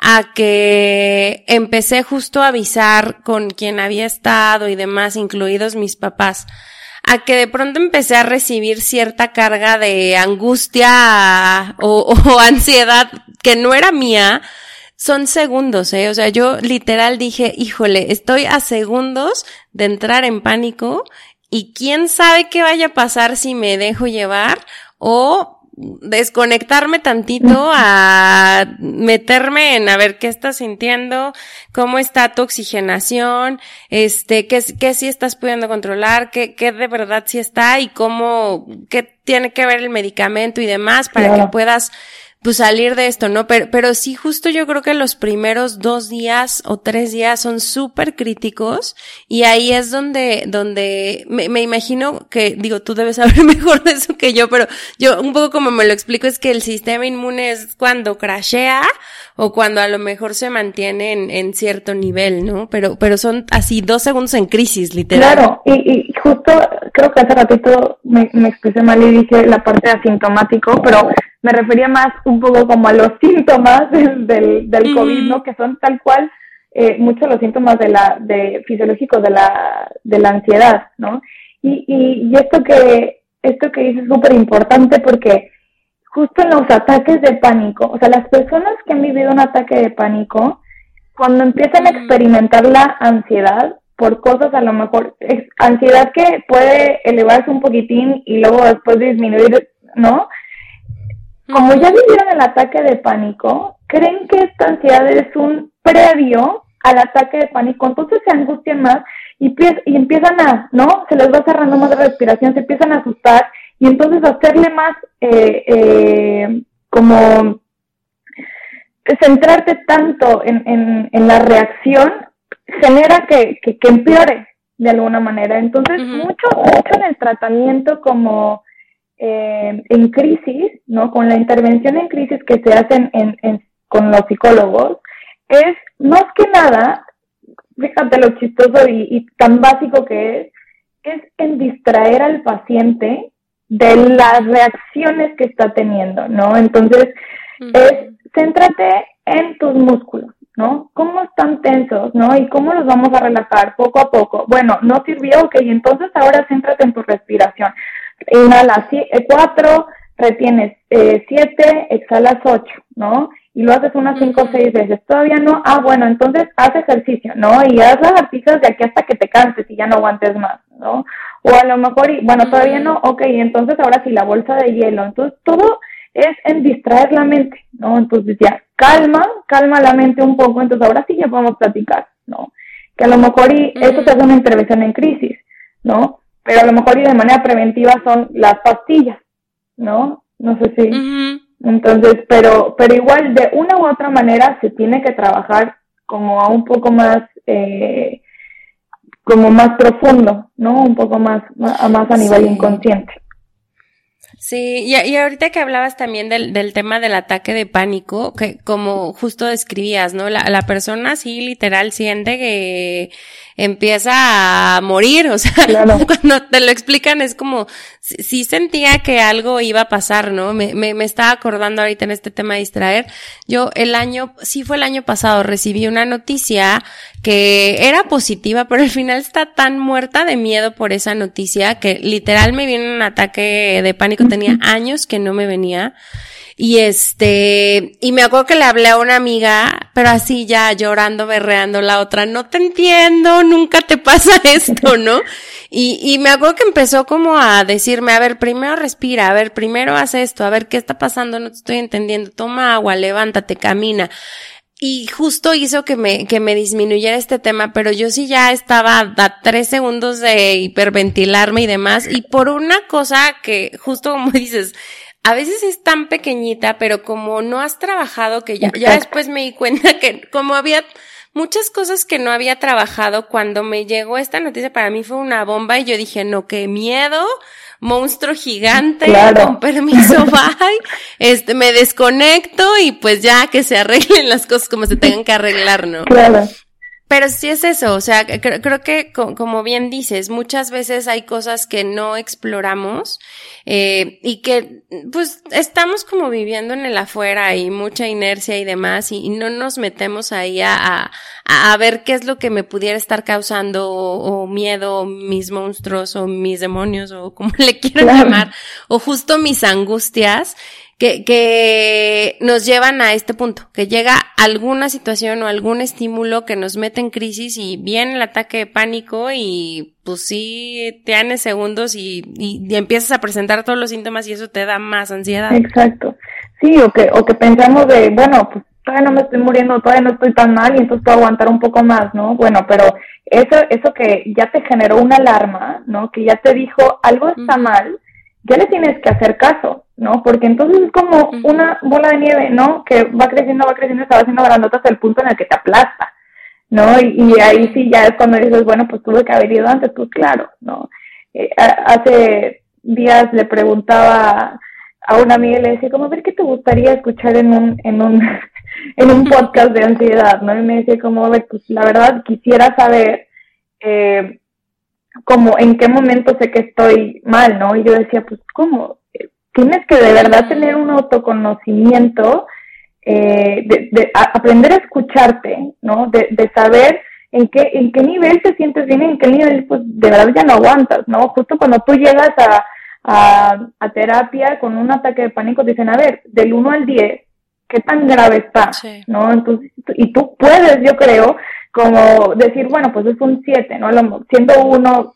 a que empecé justo a avisar con quien había estado y demás, incluidos mis papás, a que de pronto empecé a recibir cierta carga de angustia o, <laughs> ansiedad que no era mía, son segundos, ¿eh? O sea, yo literal dije, híjole, estoy a segundos de entrar en pánico y quién sabe qué vaya a pasar si me dejo llevar o desconectarme tantito <laughs> a meterme en a ver qué estás sintiendo, cómo está tu oxigenación, este, qué, qué sí estás pudiendo controlar, qué, qué de verdad sí está y cómo, qué tiene que ver el medicamento y demás para que puedas pues salir de esto, ¿no? Pero, pero sí, justo yo creo que los primeros dos días o tres días son súper críticos y ahí es donde, donde me, me, imagino que, digo, tú debes <laughs> saber mejor de eso que yo, pero yo un poco como me lo explico es que el sistema inmune es cuando crashea o cuando a lo mejor se mantiene en, en cierto nivel, ¿no? Pero, pero son así dos segundos en crisis, literal. Claro, y, y justo creo que hace ratito me, me expresé mal y dije la parte asintomático, pero me refería más un poco como a los síntomas <laughs> del, del, COVID, ¿no? Que son tal cual eh, muchos los síntomas de la, de fisiológicos de la, de la ansiedad, ¿no? Y, y, y esto que, esto que dices es súper importante porque justo en los ataques de pánico, o sea, las personas que han vivido un ataque de pánico, cuando empiezan a experimentar la ansiedad por cosas a lo mejor, ansiedad que puede elevarse un poquitín y luego después disminuir, ¿no? Como ya vivieron el ataque de pánico, creen que esta ansiedad es un previo al ataque de pánico, entonces se angustian más y, y empiezan a, ¿no? Se les va cerrando más la respiración, se empiezan a asustar y entonces hacerle más eh, eh, como centrarte tanto en, en, en, la reacción genera que, que, empeore de alguna manera. Entonces, mucho, mucho en el tratamiento como eh, en crisis, ¿no? Con la intervención en crisis que se hacen en, con los psicólogos, es más que nada, fíjate lo chistoso y, tan básico que es, es en distraer al paciente de las reacciones que está teniendo, ¿no? Entonces, es céntrate en tus músculos, ¿no? ¿Cómo están tensos, ¿no? Y cómo los vamos a relajar poco a poco. Bueno, no sirvió, ok, entonces ahora céntrate en tu respiración inhalas 4, retienes 7, eh, exhalas 8, ¿no? Y lo haces unas 5 o 6 veces. Todavía no, ah, bueno, entonces haz ejercicio, ¿no? Y haz lagartijas de aquí hasta que te canses y ya no aguantes más, ¿no? O a lo mejor, bueno, todavía no, ok, entonces ahora sí la bolsa de hielo. Entonces todo es en distraer la mente, ¿no? Entonces ya, calma, calma la mente un poco, entonces ahora sí ya podemos platicar, ¿no? Que a lo mejor y eso te hace una intervención en crisis, ¿no? Pero a lo mejor y de manera preventiva son las pastillas, ¿no? No sé si. Entonces, pero, pero igual de una u otra manera se tiene que trabajar como a un poco más, eh, como más profundo, ¿no? Un poco más, más a nivel inconsciente. Sí, y, y, ahorita que hablabas también del, del tema del ataque de pánico, que como justo describías, ¿no? La, la persona sí literal siente que empieza a morir, o sea, <laughs> cuando te lo explican es como, sí sentía que algo iba a pasar, ¿no? Me, me, me estaba acordando ahorita en este tema de distraer. Yo el año, sí fue el año pasado, recibí una noticia que era positiva, pero al final está tan muerta de miedo por esa noticia que literal me viene un ataque de pánico, tenía años que no me venía. Y este, y me acuerdo que le hablé a una amiga, pero así ya llorando, berreando la otra, no te entiendo, nunca te <laughs> pasa esto, ¿no? Y, y me acuerdo que empezó como a decirme, a ver, primero respira, a ver, primero haz esto, a ver qué está pasando, no te estoy entendiendo, toma agua, levántate, camina. Y justo hizo que me, que me disminuyera este tema, pero yo sí ya estaba a tres segundos de hiperventilarme y demás. Y por una cosa que, justo como dices, a veces es tan pequeñita, pero como no has trabajado, que ya, ya después me di cuenta que como había muchas cosas que no había trabajado, cuando me llegó esta noticia para mí fue una bomba y yo dije, no, qué miedo, monstruo gigante, con permiso, <laughs> bye, este, me desconecto y pues ya que se arreglen las cosas como se tengan que arreglar, ¿no? Claro. Pero sí es eso, o sea, creo, que como bien dices, muchas veces hay cosas que no exploramos eh, y que pues estamos como viviendo en el afuera y mucha inercia y demás y, no nos metemos ahí a, a, ver qué es lo que me pudiera estar causando o, miedo, mis monstruos o mis demonios o como <laughs> le quiero llamar, o justo mis angustias que, que nos llevan a este punto, que llega alguna situación o algún estímulo que nos mete en crisis y viene el ataque de pánico y pues sí, te segundos y, y, empiezas a presentar todos los síntomas y eso te da más ansiedad. Exacto. Sí, o que, o que pensamos de, bueno, pues todavía no me estoy muriendo, todavía no estoy tan mal y entonces puedo aguantar un poco más, ¿no? Bueno, pero eso, eso que ya te generó una alarma, ¿no? Que ya te dijo algo está mal, ya le tienes que hacer caso, ¿no? Porque entonces es como una bola de nieve, ¿no? Que va creciendo, va creciendo, se va haciendo grandota hasta el punto en el que te aplasta, ¿no? Y, ahí sí ya es cuando dices, bueno, pues tuve que haber ido antes, pues claro, ¿no? Eh, hace días le preguntaba a una amiga y le decía, como, a ver, ¿qué te gustaría escuchar en un, en un, <laughs> en un podcast de ansiedad, ¿no? Y me decía, como, a ver, pues la verdad quisiera saber, eh, como en qué momento sé que estoy mal, ¿no? Y yo decía, pues, ¿cómo? Tienes que de verdad tener un autoconocimiento, eh, de, aprender a escucharte, ¿no? De, saber en qué, en qué nivel te sientes bien y en qué nivel pues de verdad ya no aguantas, ¿no? Justo cuando tú llegas a, a, terapia con un ataque de pánico, dicen, a ver, del 1 al 10, ¿qué tan grave está? ¿No? Entonces, y tú puedes, yo creo, como decir, bueno, pues es un 7, ¿no? Siendo uno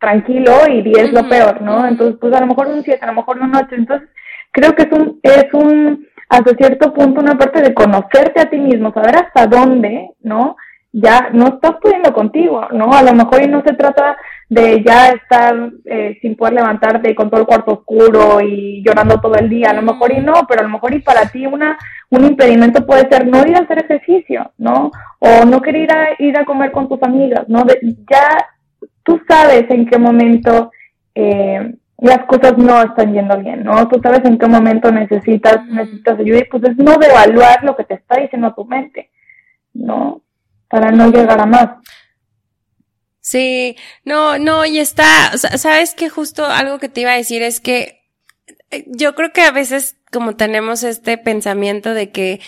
tranquilo y 10 lo peor, ¿no? Entonces, pues a lo mejor un 7, a lo mejor un 8. Entonces, creo que es un, es un, hasta cierto punto, una parte de conocerte a ti mismo, saber hasta dónde, ¿no? Ya no estás pudiendo contigo, ¿no? A lo mejor y no se trata de ya estar eh, sin poder levantarte con todo el cuarto oscuro y llorando todo el día, a lo mejor y no, pero a lo mejor y para ti una, un impedimento puede ser no ir a hacer ejercicio, ¿no? O no querer ir a, ir a comer con tus amigas, ¿no? De, ya tú sabes en qué momento eh, las cosas no están yendo bien, ¿no? Tú sabes en qué momento necesitas, necesitas ayuda y pues es no devaluar lo que te está diciendo tu mente, ¿no? Para no llegar a más. Sí, no, no, y está, sabes que justo algo que te iba a decir es que eh, yo creo que a veces como tenemos este pensamiento de que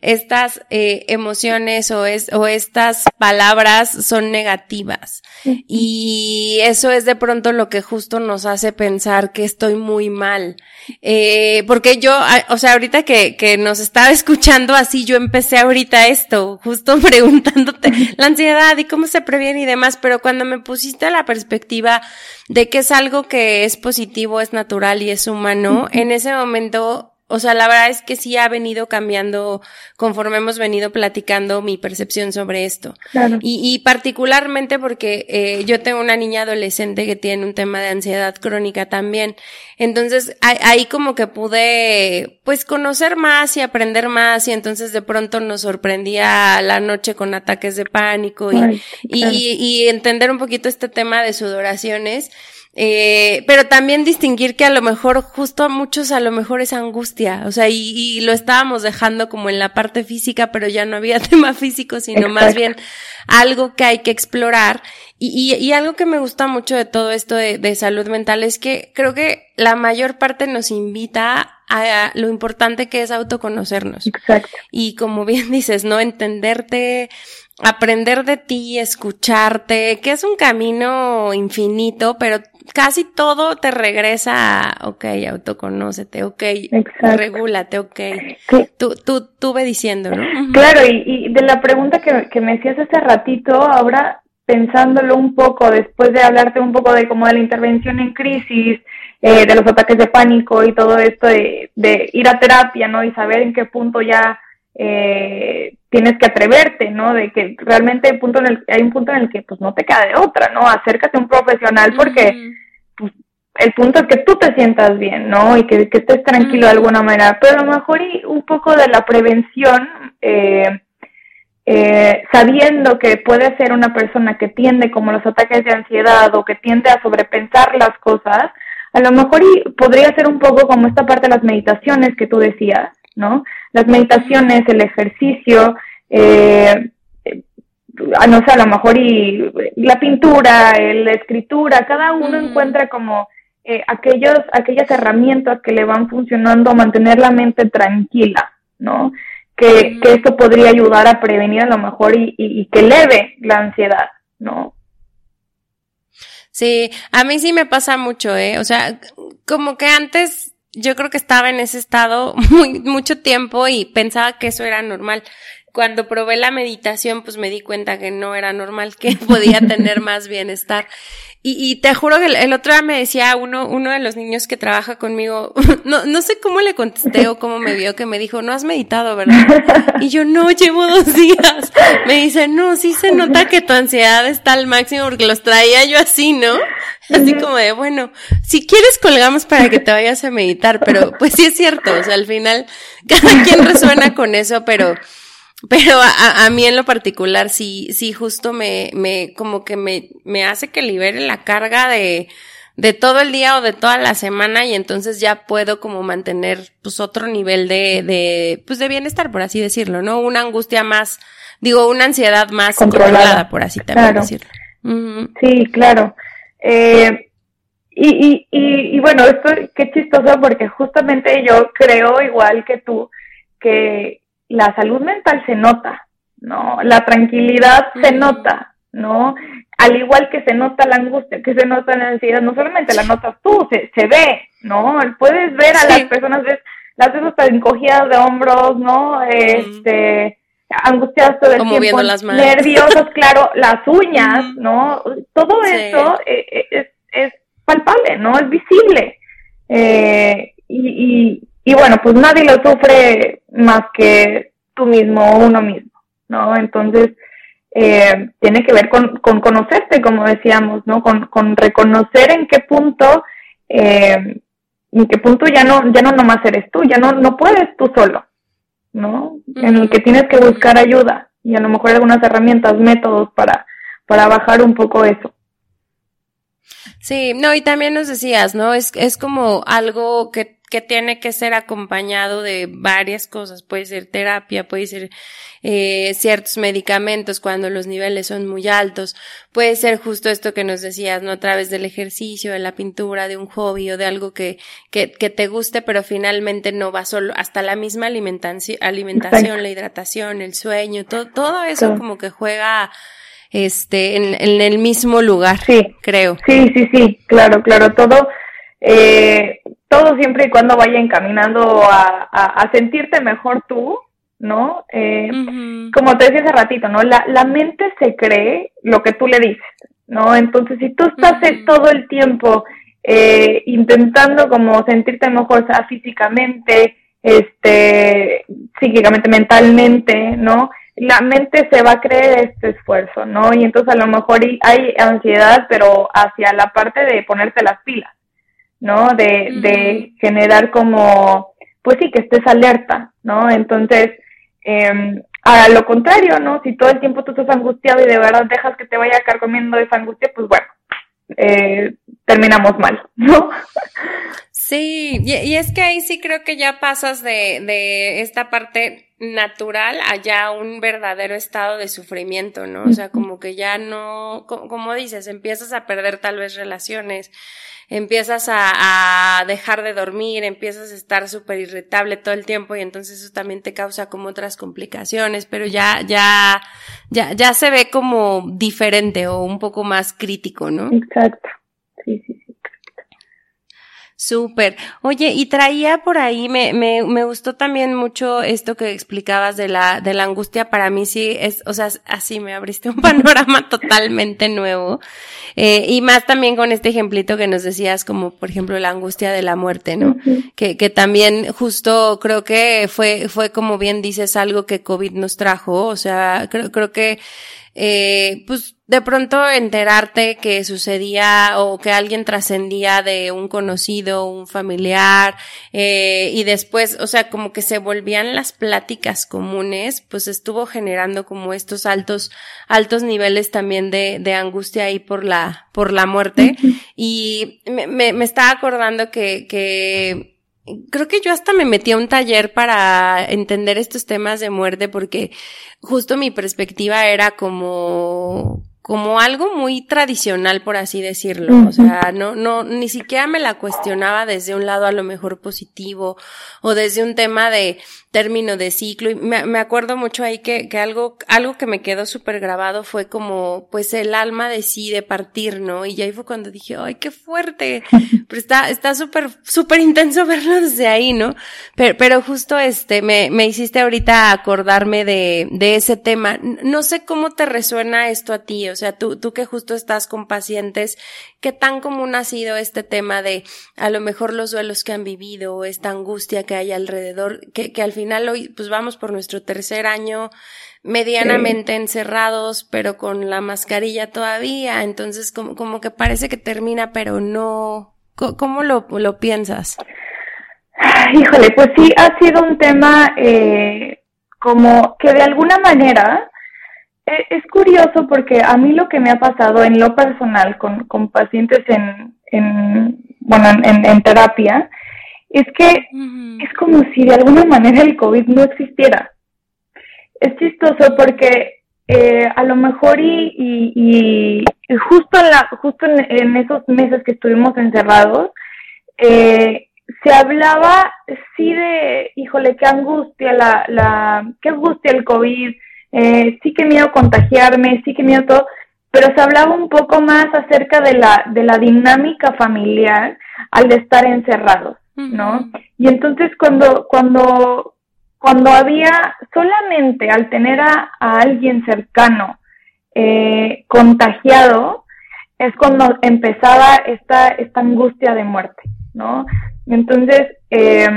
estas eh, emociones o, es, o estas palabras son negativas. Y eso es de pronto lo que justo nos hace pensar que estoy muy mal. Eh, porque yo, o sea, ahorita que, que nos estaba escuchando así, yo empecé ahorita esto, justo <laughs> preguntándote la ansiedad y cómo se previene y demás, pero cuando me pusiste la perspectiva de que es algo que es positivo, es natural y es humano, en ese momento o sea, la verdad es que sí ha venido cambiando conforme hemos venido platicando mi percepción sobre esto. Claro. Y, y particularmente porque eh, yo tengo una niña adolescente que tiene un tema de ansiedad crónica también. Entonces, ahí como que pude, pues, conocer más y aprender más y entonces de pronto nos sorprendía la noche con ataques de pánico y, y, y entender un poquito este tema de sudoraciones. Eh, pero también distinguir que a lo mejor, justo a muchos, a lo mejor es angustia, o sea, y, lo estábamos dejando como en la parte física, pero ya no había <laughs> tema físico, sino más bien algo que hay que explorar. Y, y, algo que me gusta mucho de todo esto de, de, salud mental es que creo que la mayor parte nos invita a lo importante que es autoconocernos. Exacto. Y como bien <laughs> dices, ¿no? Entenderte, aprender de ti, escucharte, que es un camino infinito, pero casi todo te regresa a, ok, autoconócete, ok, regúlate, ok. Tú, tú, tú ve diciendo, ¿no? Claro, y, y de la pregunta que, que me hacías hace ratito, ahora pensándolo un poco, después de hablarte un poco de como de la intervención en crisis, eh, de los ataques de pánico y todo esto de, de ir a terapia, ¿no? Y saber en qué punto ya eh, tienes que atreverte, ¿no? De que realmente hay, punto en el, hay un punto en el que pues no te queda de otra, ¿no? Acércate a un profesional porque pues, el punto es que tú te sientas bien, ¿no? Y que, estés tranquilo de alguna manera. Pero a lo mejor y un poco de la prevención, eh, eh, sabiendo que puede ser una persona que tiende como los ataques de ansiedad o que tiende a sobrepensar las cosas, a lo mejor y podría ser un poco como esta parte de las meditaciones que tú decías, ¿no? Las meditaciones, el ejercicio, eh, ah, no sé, a lo mejor y la pintura, la escritura, cada uno encuentra como eh, aquellos, aquellas herramientas que le van funcionando a mantener la mente tranquila, ¿no? Que, que esto podría ayudar a prevenir a lo mejor y, y, que eleve la ansiedad, ¿no? Sí, a mí sí me pasa mucho, ¿eh? O sea, como que antes yo creo que estaba en ese estado <laughs> muy, mucho tiempo y pensaba que eso era normal. Cuando probé la meditación, pues me di cuenta que no era normal, que <laughs> podía tener más bienestar. Y, y te juro que el, otro día me decía uno, uno de los niños que trabaja conmigo, <laughs> no, no sé cómo le contesté o cómo me vio, que me dijo, no has meditado, ¿verdad? Y yo, no, llevo dos días. Me dice, no, sí se nota que tu ansiedad está al máximo porque los traía yo así, ¿no? Así como de, bueno, si quieres colgamos para que te vayas a meditar, pero pues sí es cierto, o sea, al final cada quien resuena con eso, pero pero a, a, mí en lo particular sí, sí justo me, me, como que me, me hace que libere la carga de, de todo el día o de toda la semana y entonces ya puedo como mantener pues otro nivel de, de, pues de bienestar, por así decirlo, ¿no? Una angustia más, digo, una ansiedad más controlada, por así también decirlo. Sí, claro. Eh, y, y, y, y bueno, esto qué chistoso porque justamente yo creo igual que tú que la salud mental se nota, ¿no? La tranquilidad se nota, ¿no? Al igual que se nota la angustia, que se nota la ansiedad, no solamente la notas tú, se, se ve, ¿no? Puedes ver a las personas, ves, las ves hasta encogidas de hombros, ¿no? Este, angustiadas todo el tiempo, las nerviosas, <laughs> claro, las uñas, ¿no? Todo eso eh, eh, es, es, palpable, ¿no? Es visible. Eh, y, y, y bueno, pues nadie lo sufre más que tú mismo o uno mismo, ¿no? Entonces, eh, tiene que ver con, con, conocerte, como decíamos, ¿no? Con, con reconocer en qué punto, eh, en qué punto ya no, ya no nomás eres tú, ya no, no puedes tú solo, ¿no? En el que tienes que buscar ayuda y a lo mejor algunas herramientas, métodos para, para bajar un poco eso. Sí, no, y también nos decías, ¿no? Es, es como algo que que tiene que ser acompañado de varias cosas. Puede ser terapia, puede ser eh, ciertos medicamentos cuando los niveles son muy altos. Puede ser justo esto que nos decías, ¿no? A través del ejercicio, de la pintura, de un hobby o de algo que, que, que te guste, pero finalmente no va solo hasta la misma alimentación, alimentación la hidratación, el sueño, todo, todo eso como que juega este en, en el mismo lugar, sí. creo. Sí, sí, sí, claro, claro, todo eh, todo siempre y cuando vaya encaminando a, a, sentirte mejor tú, ¿no? Eh, Como te decía hace ratito, ¿no? La, la mente se cree lo que tú le dices, ¿no? Entonces, si tú estás todo el tiempo eh, intentando como sentirte mejor, sea, físicamente, este, psíquicamente, mentalmente, ¿no? La mente se va a creer este esfuerzo, ¿no? Y entonces a lo mejor hay ansiedad, pero hacia la parte de ponerte las pilas. ¿No? De, de generar como, pues sí, que estés alerta, ¿no? Entonces, eh, a lo contrario, ¿no? Si todo el tiempo tú estás angustiado y de verdad dejas que te vaya carcomiendo esa angustia, pues bueno, eh, terminamos mal, ¿no? <laughs> Sí, y, es que ahí sí creo que ya pasas de, de esta parte natural a ya un verdadero estado de sufrimiento, ¿no? O sea, como que ya no, como dices, empiezas a perder tal vez relaciones, empiezas a, a dejar de dormir, empiezas a estar súper irritable todo el tiempo y entonces eso también te causa como otras complicaciones, pero ya, ya, ya, ya se ve como diferente o un poco más crítico, ¿no? Exacto. Sí, sí, Súper. Oye, y traía por ahí, me, me, me gustó también mucho esto que explicabas de la, de la angustia. Para mí sí es, o sea, así me abriste un <laughs> panorama totalmente nuevo. Eh, y más también con este ejemplito que nos decías, como por ejemplo la angustia de la muerte, ¿no? que, que también justo creo que fue, fue como bien dices algo que COVID nos trajo. O sea, creo, creo que eh, pues de pronto enterarte que sucedía o que alguien trascendía de un conocido, un familiar, eh, y después, o sea, como que se volvían las pláticas comunes, pues estuvo generando como estos altos, altos niveles también de, de angustia ahí por la, por la muerte. Y me, me, me estaba acordando que, que creo que yo hasta me metí a un taller para entender estos temas de muerte porque justo mi perspectiva era como como algo muy tradicional, por así decirlo. O sea, no, no, ni siquiera me la cuestionaba desde un lado a lo mejor positivo o desde un tema de término de ciclo. Y me, me acuerdo mucho ahí que, que algo, algo que me quedó súper grabado fue como, pues el alma decide partir, ¿no? Y ahí fue cuando dije, ay, qué fuerte. <laughs> Pero está, está súper, súper intenso verlo desde ahí, ¿no? Pero, pero justo este, me, me hiciste ahorita acordarme de, de ese tema. No sé cómo te resuena esto a ti, o sea, tú, tú que justo estás con pacientes, ¿qué tan común ha sido este tema de a lo mejor los duelos que han vivido, esta angustia que hay alrededor, que, que al final hoy pues vamos por nuestro tercer año medianamente encerrados, pero con la mascarilla todavía, entonces como, como que parece que termina, pero no. ¿Cómo lo, lo piensas? Híjole, pues sí, ha sido un tema eh, como que de alguna manera e, es curioso porque a mí lo que me ha pasado en lo personal con, con pacientes en, en bueno, en, en, terapia, es que es como si de alguna manera el COVID no existiera. Es chistoso porque eh, a lo mejor y, y, y, justo, en, la, justo en, esos meses que estuvimos encerrados, eh, se hablaba sí de, híjole, qué angustia la, la, qué angustia el COVID, eh, sí que miedo contagiarme, sí que miedo todo, pero se hablaba un poco más acerca de la, de la dinámica familiar al de estar encerrados, ¿no? Y entonces cuando, cuando, cuando había solamente al tener a, alguien cercano eh, contagiado, es cuando empezaba esta, esta angustia de muerte, ¿no? Entonces, eh,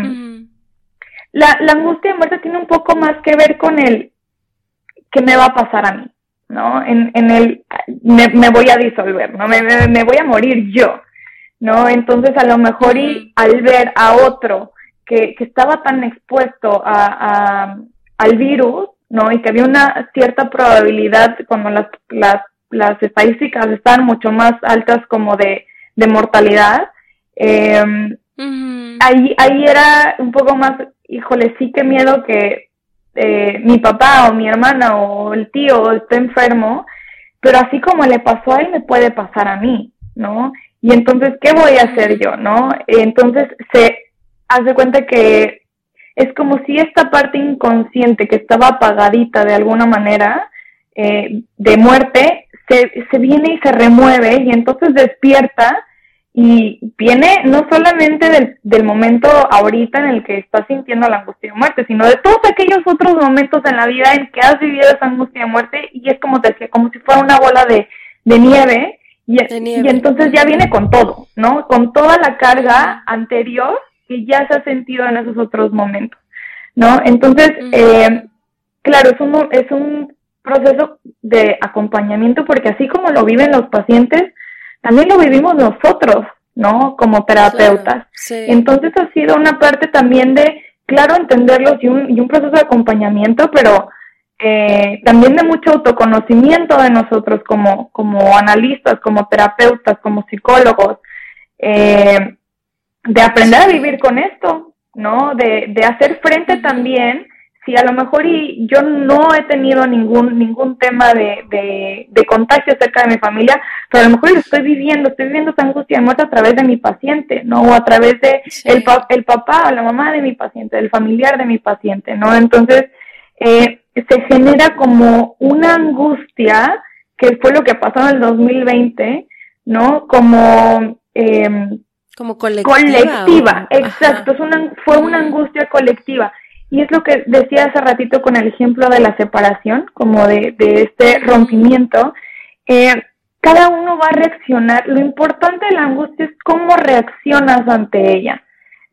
la, la angustia de muerte tiene un poco más que ver con el, ¿qué me va a pasar a mí? ¿No? En, en el, me, voy a disolver, ¿no? Me, me, voy a morir yo, ¿no? Entonces, a lo mejor y al ver a otro que, que estaba tan expuesto a, a, al virus, ¿no? Y que había una cierta probabilidad cuando las, las, las estadísticas estaban mucho más altas como de, de mortalidad, eh, ahí, ahí era un poco más, híjole, sí que miedo que eh, mi papá o mi hermana o el tío está enfermo, pero así como le pasó a él, me puede pasar a mí, ¿no? Y entonces, ¿qué voy a hacer yo, no? Entonces, se hace cuenta que es como si esta parte inconsciente que estaba apagadita de alguna manera, eh, de muerte, se, se viene y se remueve y entonces despierta y viene no solamente del, del, momento ahorita en el que estás sintiendo la angustia de muerte, sino de todos aquellos otros momentos en la vida en que has vivido esa angustia de muerte y es como te decía, como si fuera una bola de, de nieve y, y entonces ya viene con todo, ¿no? Con toda la carga anterior que ya se ha sentido en esos otros momentos, ¿no? Entonces, eh, claro, es un, es un proceso de acompañamiento porque así como lo viven los pacientes, también lo vivimos nosotros, ¿no? Como terapeutas. Entonces ha sido una parte también de, claro, entenderlos y un, y un proceso de acompañamiento, pero eh, también de mucho autoconocimiento de nosotros como, como analistas, como terapeutas, como psicólogos, eh, de aprender a vivir con esto, ¿no? De, de hacer frente también si a lo mejor y yo no he tenido ningún ningún tema de, de, de, contagio cerca de mi familia, pero a lo mejor lo estoy viviendo, estoy viviendo esa angustia de muerte a través de mi paciente, ¿no? O a través de el, el papá o la mamá de mi paciente, del familiar de mi paciente, ¿no? Entonces, eh, se genera como una angustia, que fue lo que pasó en el 2020, ¿no? Como... Eh, como colectiva. Colectiva, exacto, es una, fue una angustia colectiva y es lo que decía hace ratito con el ejemplo de la separación, como de, de este rompimiento. Eh, cada uno va a reaccionar. Lo importante de la angustia es cómo reaccionas ante ella,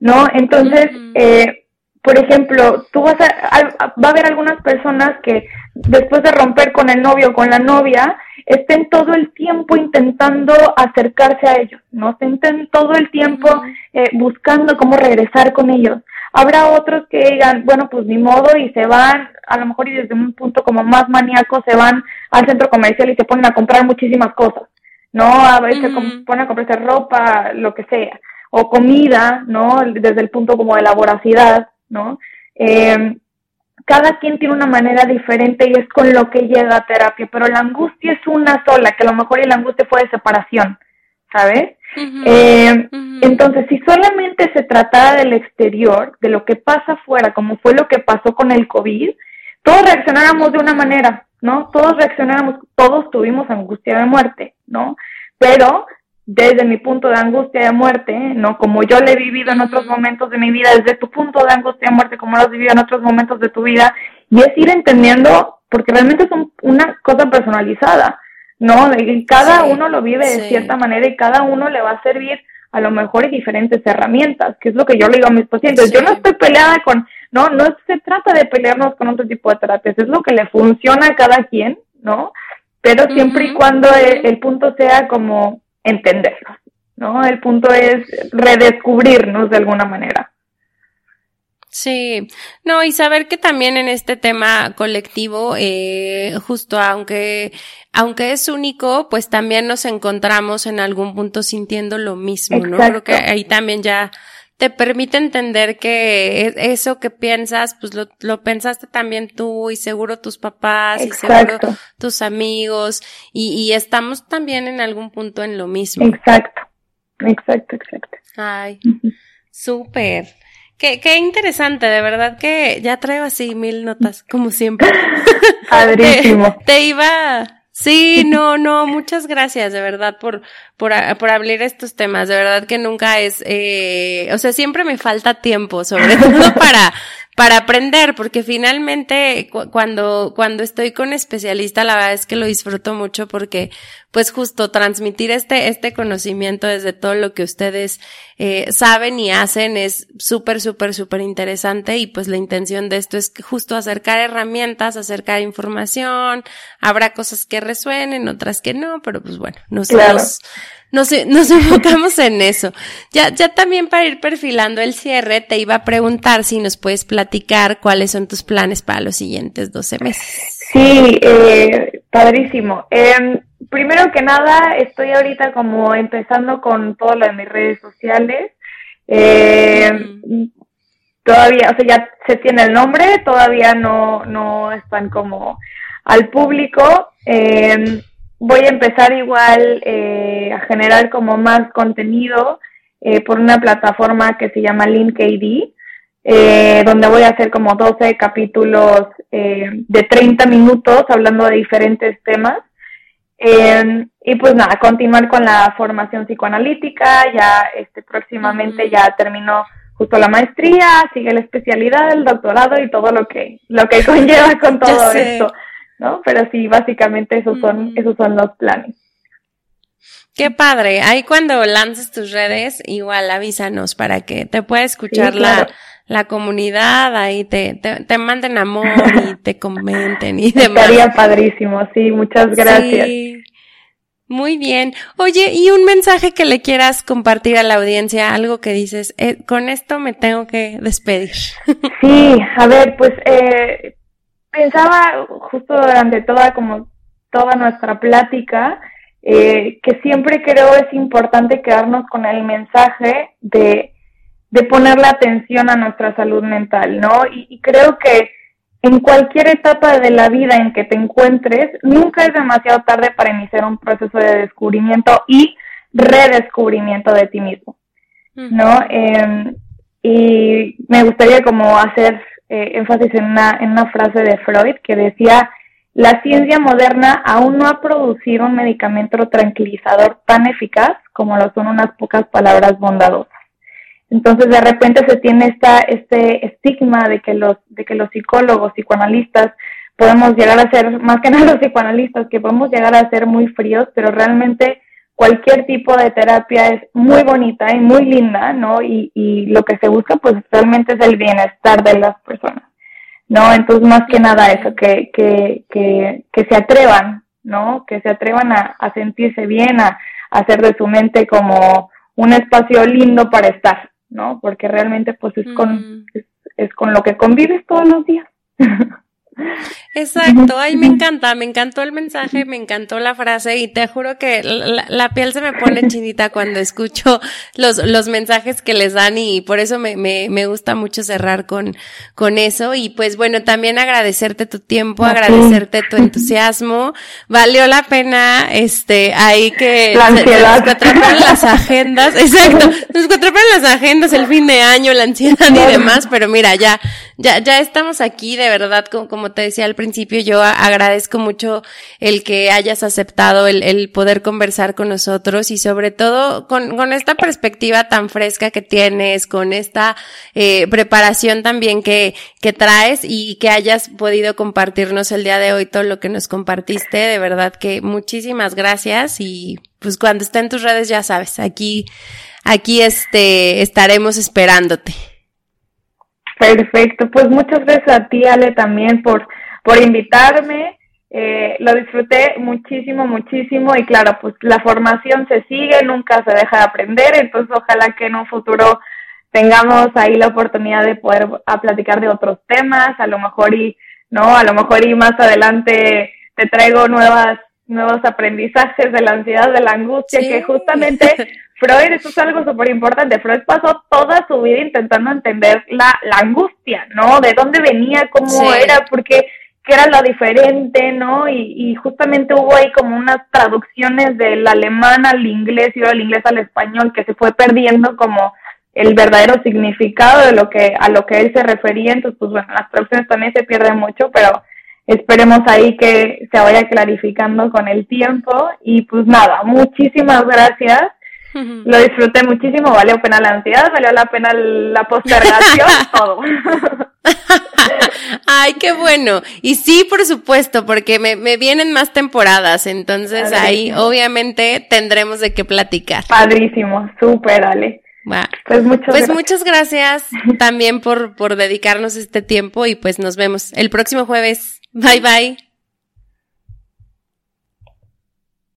¿no? Entonces, eh, por ejemplo, tú vas a, va a haber algunas personas que después de romper con el novio o con la novia, estén todo el tiempo intentando acercarse a ellos, ¿no? Estén todo el tiempo eh, buscando cómo regresar con ellos. Habrá otros que digan, bueno, pues ni modo y se van, a lo mejor y desde un punto como más maníaco se van al centro comercial y se ponen a comprar muchísimas cosas, ¿no? A veces se ponen a comprarse ropa, lo que sea. o comida, ¿no? Desde el punto como de la voracidad, ¿no? Eh, cada quien tiene una manera diferente y es con lo que llega a terapia, pero la angustia es una sola, que a lo mejor la angustia fue de separación, ¿sabes? eh, Entonces, si solamente se tratara del exterior, de lo que pasa afuera, como fue lo que pasó con el COVID, todos reaccionáramos de una manera, ¿no? Todos reaccionáramos, todos tuvimos angustia de muerte, ¿no? Pero desde mi punto de angustia de muerte, ¿no? Como yo lo he vivido en otros momentos de mi vida, desde tu punto de angustia de muerte, como lo has vivido en otros momentos de tu vida, y es ir entendiendo, porque realmente es una cosa personalizada, ¿no? De cada uno lo vive de cierta manera y cada uno le va a servir a lo mejor diferentes herramientas, que es lo que yo le digo a mis pacientes. Yo no estoy peleada con, no, no se trata de pelearnos con otro tipo de terapias, es lo que le funciona a cada quien, ¿no? Pero siempre y cuando el punto sea como entenderlos, ¿no? El punto es redescubrirnos de alguna manera. Sí, no, y saber que también en este tema colectivo, eh, justo aunque, aunque es único, pues también nos encontramos en algún punto sintiendo lo mismo, ¿no? Creo que ahí también ya te permite entender que e, eso que piensas, pues lo, lo pensaste también tú y seguro tus papás y seguro tus amigos y, y estamos también en algún punto en lo mismo. Exacto, exacto, exacto. Ay, súper. Qué, qué interesante, de verdad que ya traigo así mil notas, como siempre. <laughs> Padrísimo. <laughs> te iba, Sí, no, no, muchas gracias de verdad por, por, por abrir estos temas. De verdad que nunca es, eh, o sea, siempre me falta tiempo, sobre <laughs> todo para, para aprender, porque finalmente cuando, cuando estoy con especialista, la verdad es que lo disfruto mucho porque, pues justo transmitir este, este conocimiento desde todo lo que ustedes eh, saben y hacen es súper, súper, súper interesante y pues la intención de esto es justo acercar herramientas, acercar información, habrá cosas que resuenen, otras que no, pero pues bueno, nosotros nos, nos <laughs> enfocamos en eso. Ya, ya también para ir perfilando el cierre, te iba a preguntar si nos puedes platicar cuáles son tus planes para los siguientes 12 meses. Sí, eh, padrísimo. Eh, primero que nada, estoy ahorita como empezando con todo lo de mis redes sociales. Eh, Todavía, o sea, ya se tiene el nombre, todavía no, no están como al público. Eh, voy a empezar igual eh, a generar como más contenido eh, por una plataforma que se llama LinkAD, eh, donde voy a hacer como 12 capítulos eh, de 30 minutos hablando de diferentes temas. y pues nada, continuar con la formación psicoanalítica, ya este próximamente ya terminó justo la maestría, sigue la especialidad, el doctorado y todo lo que, lo que <laughs> conlleva con todo esto. ¿No? Pero sí, básicamente esos son, esos son los planes. Qué padre. Ahí cuando lances tus redes, igual avísanos para que te pueda escuchar la, la comunidad, ahí te, te, te, manden amor y <laughs> te comenten y demás. Estaría padrísimo, sí, muchas gracias. Sí. Muy bien. Oye, y un mensaje que le quieras compartir a la audiencia, algo que dices, eh, con esto me tengo que despedir. Sí, a ver, pues eh, pensaba justo durante toda como toda nuestra plática eh, que siempre creo es importante quedarnos con el mensaje de, de poner la atención a nuestra salud mental, ¿no? Y, y creo que en cualquier etapa de la vida en que te encuentres, nunca es demasiado tarde para iniciar un proceso de descubrimiento y redescubrimiento de ti mismo, ¿no? Eh, y me gustaría como hacer eh, énfasis en una, en una frase de Freud que decía, la ciencia moderna aún no ha producido un medicamento tranquilizador tan eficaz como lo son unas pocas palabras bondadosas. Entonces de repente se tiene esta, este estigma de que los, de que los psicólogos, psicoanalistas, podemos llegar a ser, más que nada los psicoanalistas, que podemos llegar a ser muy fríos, pero realmente cualquier tipo de terapia es muy bonita y muy linda, ¿no? Y, y lo que se busca pues realmente es el bienestar de las personas, ¿no? Entonces más que nada eso, que, que, que, que se atrevan, ¿no? Que se atrevan a, a sentirse bien, a, a, hacer de su mente como un espacio lindo para estar, ¿no? Porque realmente pues es con, es, es con lo que convives todos los días. <laughs> Exacto, ay, me encanta, me encantó el mensaje, me encantó la frase y te juro que la, piel se me pone chinita cuando escucho los, los mensajes que les dan y por eso me, me, me gusta mucho cerrar con, con eso. Y pues bueno, también agradecerte tu tiempo, agradecerte tu entusiasmo, valió la pena, este, ahí que la ansiedad. nos las agendas, <laughs> exacto, nos en las agendas el fin de año, la ansiedad y demás, pero mira, ya, ya, ya estamos aquí, de verdad, como, como te decía al principio, yo agradezco mucho el que hayas aceptado el, poder conversar con nosotros y sobre todo con, con esta perspectiva tan fresca que tienes, con esta eh, preparación también que, que traes y que hayas podido compartirnos el día de hoy todo lo que nos compartiste. De verdad que muchísimas gracias y pues cuando esté en tus redes ya sabes, aquí, aquí este, estaremos esperándote. Perfecto, pues muchas gracias a ti, Ale, también por, por invitarme. Eh, lo disfruté muchísimo, muchísimo y claro, pues la formación se sigue, nunca se deja de aprender, entonces ojalá que en un futuro tengamos ahí la oportunidad de poder a platicar de otros temas, a lo mejor y, ¿no? A lo mejor y más adelante te traigo nuevas nuevos aprendizajes de la ansiedad, de la angustia, que justamente <laughs> Freud, eso es algo súper importante, Freud pasó toda su vida intentando entender la, la angustia, ¿no? De dónde venía, cómo era, porque qué era lo diferente, ¿no? Y, y justamente hubo ahí como unas traducciones del alemán al inglés y del inglés al español que se fue perdiendo como el verdadero significado de lo que a lo que él se refería, entonces pues bueno, las traducciones también se pierden mucho, pero esperemos ahí que se vaya clarificando con el tiempo y pues nada, muchísimas gracias. Lo disfruté muchísimo, valió pena la ansiedad, valió la pena la postergación, <laughs> todo. <laughs> Ay, qué bueno. Y sí, por supuesto, porque me, me vienen más temporadas, entonces ahí obviamente tendremos de qué platicar. Padrísimo, súper, Ale. Pues, muchas, pues gracias. muchas gracias también por, por dedicarnos este tiempo y pues nos vemos el próximo jueves. Bye bye.